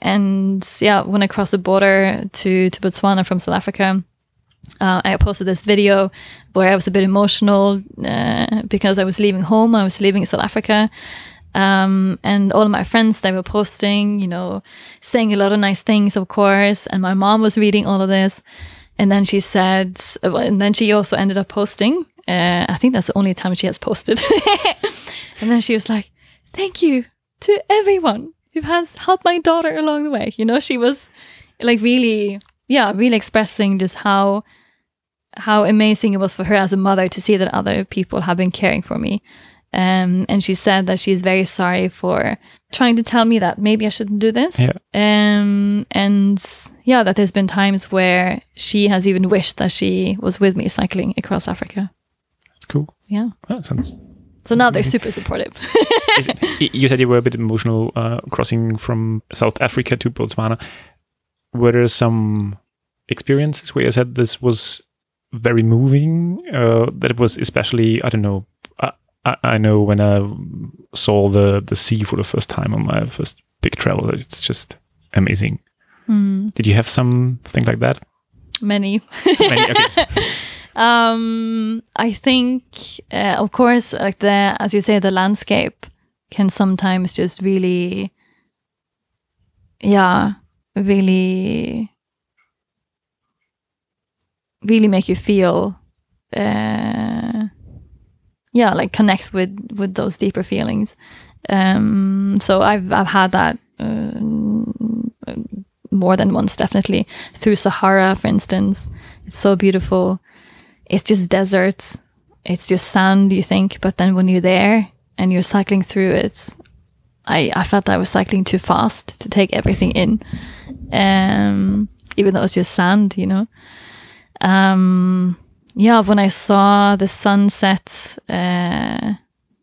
and yeah, when I crossed the border to, to Botswana from South Africa, uh, I posted this video where I was a bit emotional uh, because I was leaving home. I was leaving South Africa. Um, and all of my friends, they were posting, you know, saying a lot of nice things, of course. And my mom was reading all of this. And then she said, and then she also ended up posting. Uh, I think that's the only time she has posted. and then she was like, thank you to everyone who has helped my daughter along the way. You know, she was like really, yeah, really expressing just how how amazing it was for her as a mother to see that other people have been caring for me. Um, and she said that she's very sorry for trying to tell me that maybe I shouldn't do this. Yeah. Um, and yeah, that there's been times where she has even wished that she was with me cycling across Africa. That's cool. Yeah. That sounds. So now they're super supportive. Y- you said you were a bit emotional uh, crossing from South Africa to Botswana. Were there some experiences where you said this was very moving? Uh, that it was especially, I don't know. I, I, know when I saw the the sea for the first time on my first big travel, it's just amazing. Mm, Did you have something like that? many. Many- okay. um, I think, uh, of course, like the as you say, the landscape can sometimes just really, yeah, really, really make you feel, uh, yeah, like connect with with those deeper feelings. Um, so I've I've had that. um more than once, definitely through Sahara, for instance. It's so beautiful. It's just deserts It's just sand, you think, but then when you're there and you're cycling through it, I, I felt I was cycling too fast to take everything in. Um, even though it was just sand, you know. Um, yeah, when I saw the sunset uh,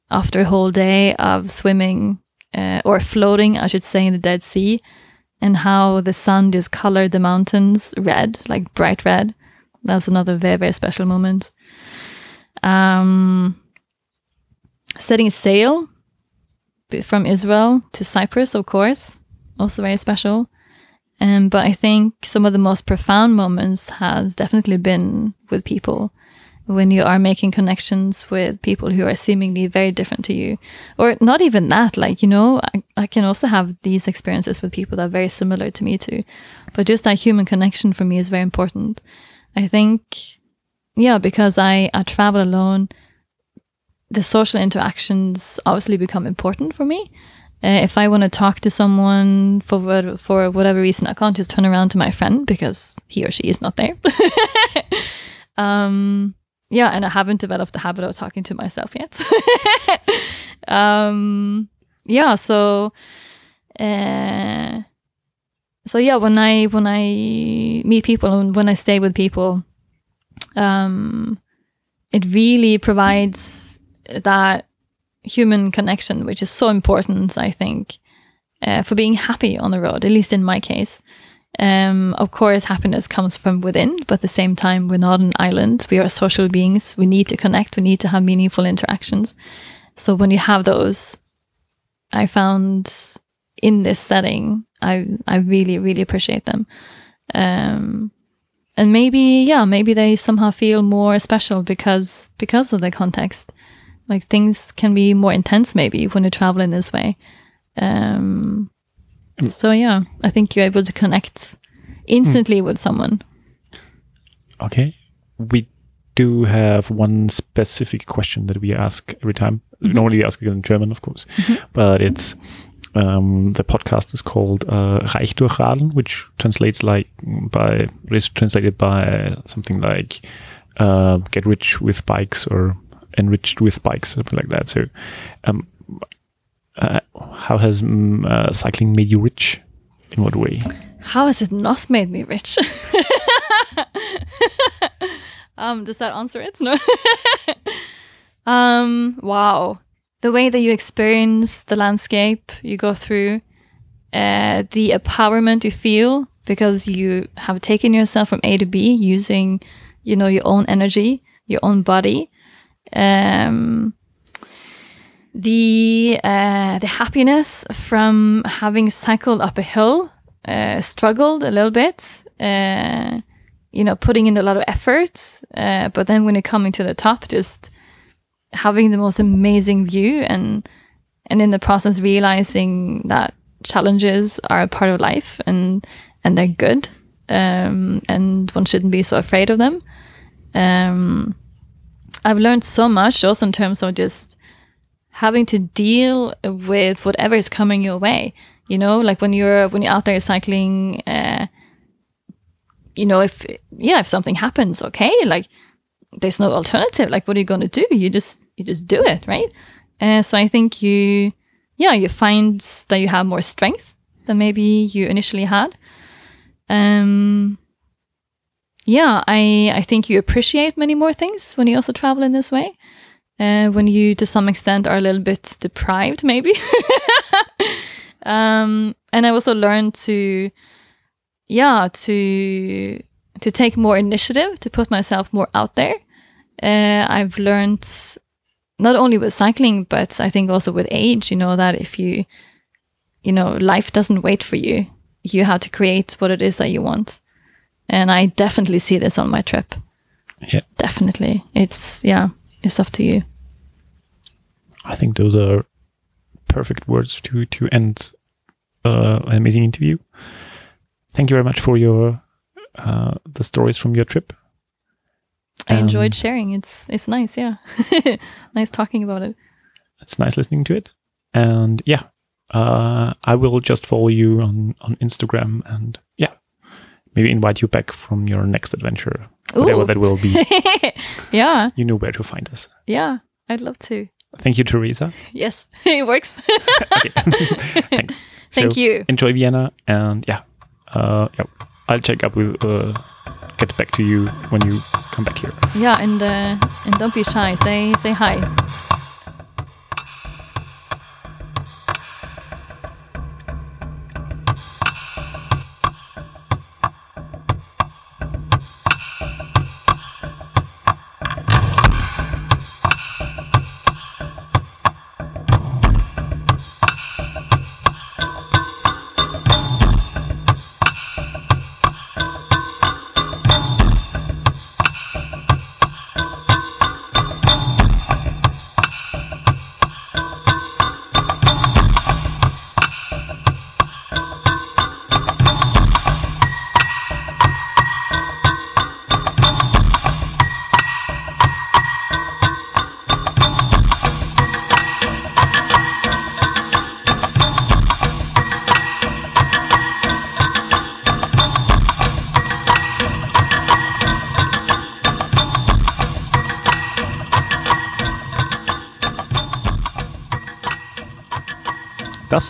after a whole day of swimming uh, or floating, I should say, in the Dead Sea, and how the sun just colored the mountains red, like bright red. That was another very, very special moment. Um, setting sail from Israel to Cyprus, of course, also very special. Um, but I think some of the most profound moments has definitely been with people. When you are making connections with people who are seemingly very different to you. Or not even that like you know I, I can also have these experiences with people that are very similar to me too. But just that human connection for me is very important. I think yeah because i i travel alone the social interactions obviously become important for me. Uh, if i want to talk to someone for for whatever reason i can't just turn around to my friend because he or she is not there. Um yeah and i haven't developed the habit of talking to myself yet. Um yeah so uh so yeah when i when i meet people and when i stay with people um it really provides that human connection which is so important i think uh, for being happy on the road at least in my case um, of course, happiness comes from within, but at the same time, we're not an island. We are social beings. We need to connect. We need to have meaningful interactions. So when you have those, I found in this setting, I I really really appreciate them. Um, and maybe yeah, maybe they somehow feel more special because because of the context. Like things can be more intense maybe when you travel in this way. Um, so yeah, I think you're able to connect instantly with someone. Okay. We do have one specific question that we ask every time. Normally we ask it in German, of course, but it's um, the podcast is called uh, Reich durch Radeln, which translates like by is translated by something like uh, get rich with bikes or enriched with bikes, something like that. So, um, uh, how has mm, uh, cycling made you rich? In what way? How has it not made me rich? um, does that answer it? No. um, wow. The way that you experience the landscape you go through, uh, the empowerment you feel because you have taken yourself from A to B using, you know, your own energy, your own body. Um, the uh, the happiness from having cycled up a hill, uh, struggled a little bit, uh, you know, putting in a lot of effort, uh, but then when you're coming to the top, just having the most amazing view and and in the process realizing that challenges are a part of life and and they're good um, and one shouldn't be so afraid of them. Um, I've learned so much also in terms of just having to deal with whatever is coming your way. You know, like when you're when you're out there cycling, uh, you know, if yeah, if something happens, okay, like there's no alternative. Like, what are you going to do? You just you just do it, right? Uh, so I think you, yeah, you find that you have more strength than maybe you initially had. Um, yeah, I I think you appreciate many more things when you also travel in this way. Uh, when you, to some extent, are a little bit deprived, maybe. um, and I also learned to, yeah, to to take more initiative, to put myself more out there. Uh, I've learned not only with cycling, but I think also with age, you know, that if you, you know, life doesn't wait for you. You have to create what it is that you want. And I definitely see this on my trip. Yeah. Definitely. It's, yeah, it's up to you. I think those are perfect words to to end uh, an amazing interview. Thank you very much for your uh, the stories from your trip. I enjoyed Um, sharing. It's it's nice, yeah. nice talking about it. It's nice listening to it, and yeah, uh, I will just follow you on on Instagram, and yeah, maybe invite you back from your next adventure, whatever that will be. yeah, you know where to find us. yeah. I'd love to. Thank you, Teresa. Yes, it works. Thanks. Thank So, you. Enjoy Vienna, and yeah, uh, yeah, I'll check up with. Uh, get back to you when you come back here. Yeah, and uh, and don't be shy. Say say hi.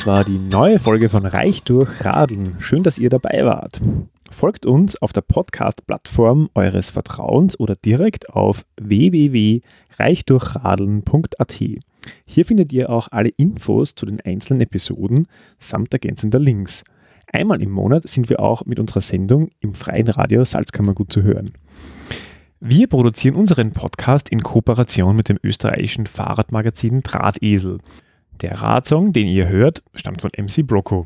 Das war die neue Folge von Reich durch Radeln. Schön, dass ihr dabei wart. Folgt uns auf der Podcast-Plattform eures Vertrauens oder direkt auf www.reichdurchradeln.at. Hier findet ihr auch alle Infos zu den einzelnen Episoden samt ergänzender Links. Einmal im Monat sind wir auch mit unserer Sendung im freien Radio Salzkammergut zu hören. Wir produzieren unseren Podcast in Kooperation mit dem österreichischen Fahrradmagazin Drahtesel. Der Radsong, den ihr hört, stammt von MC Broco.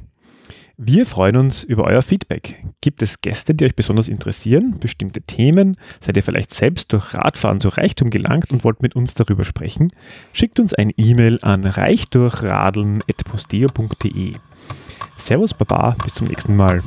Wir freuen uns über euer Feedback. Gibt es Gäste, die euch besonders interessieren? Bestimmte Themen? Seid ihr vielleicht selbst durch Radfahren zu Reichtum gelangt und wollt mit uns darüber sprechen? Schickt uns ein E-Mail an reichdurchradeln.posteo.de. Servus, Baba, bis zum nächsten Mal.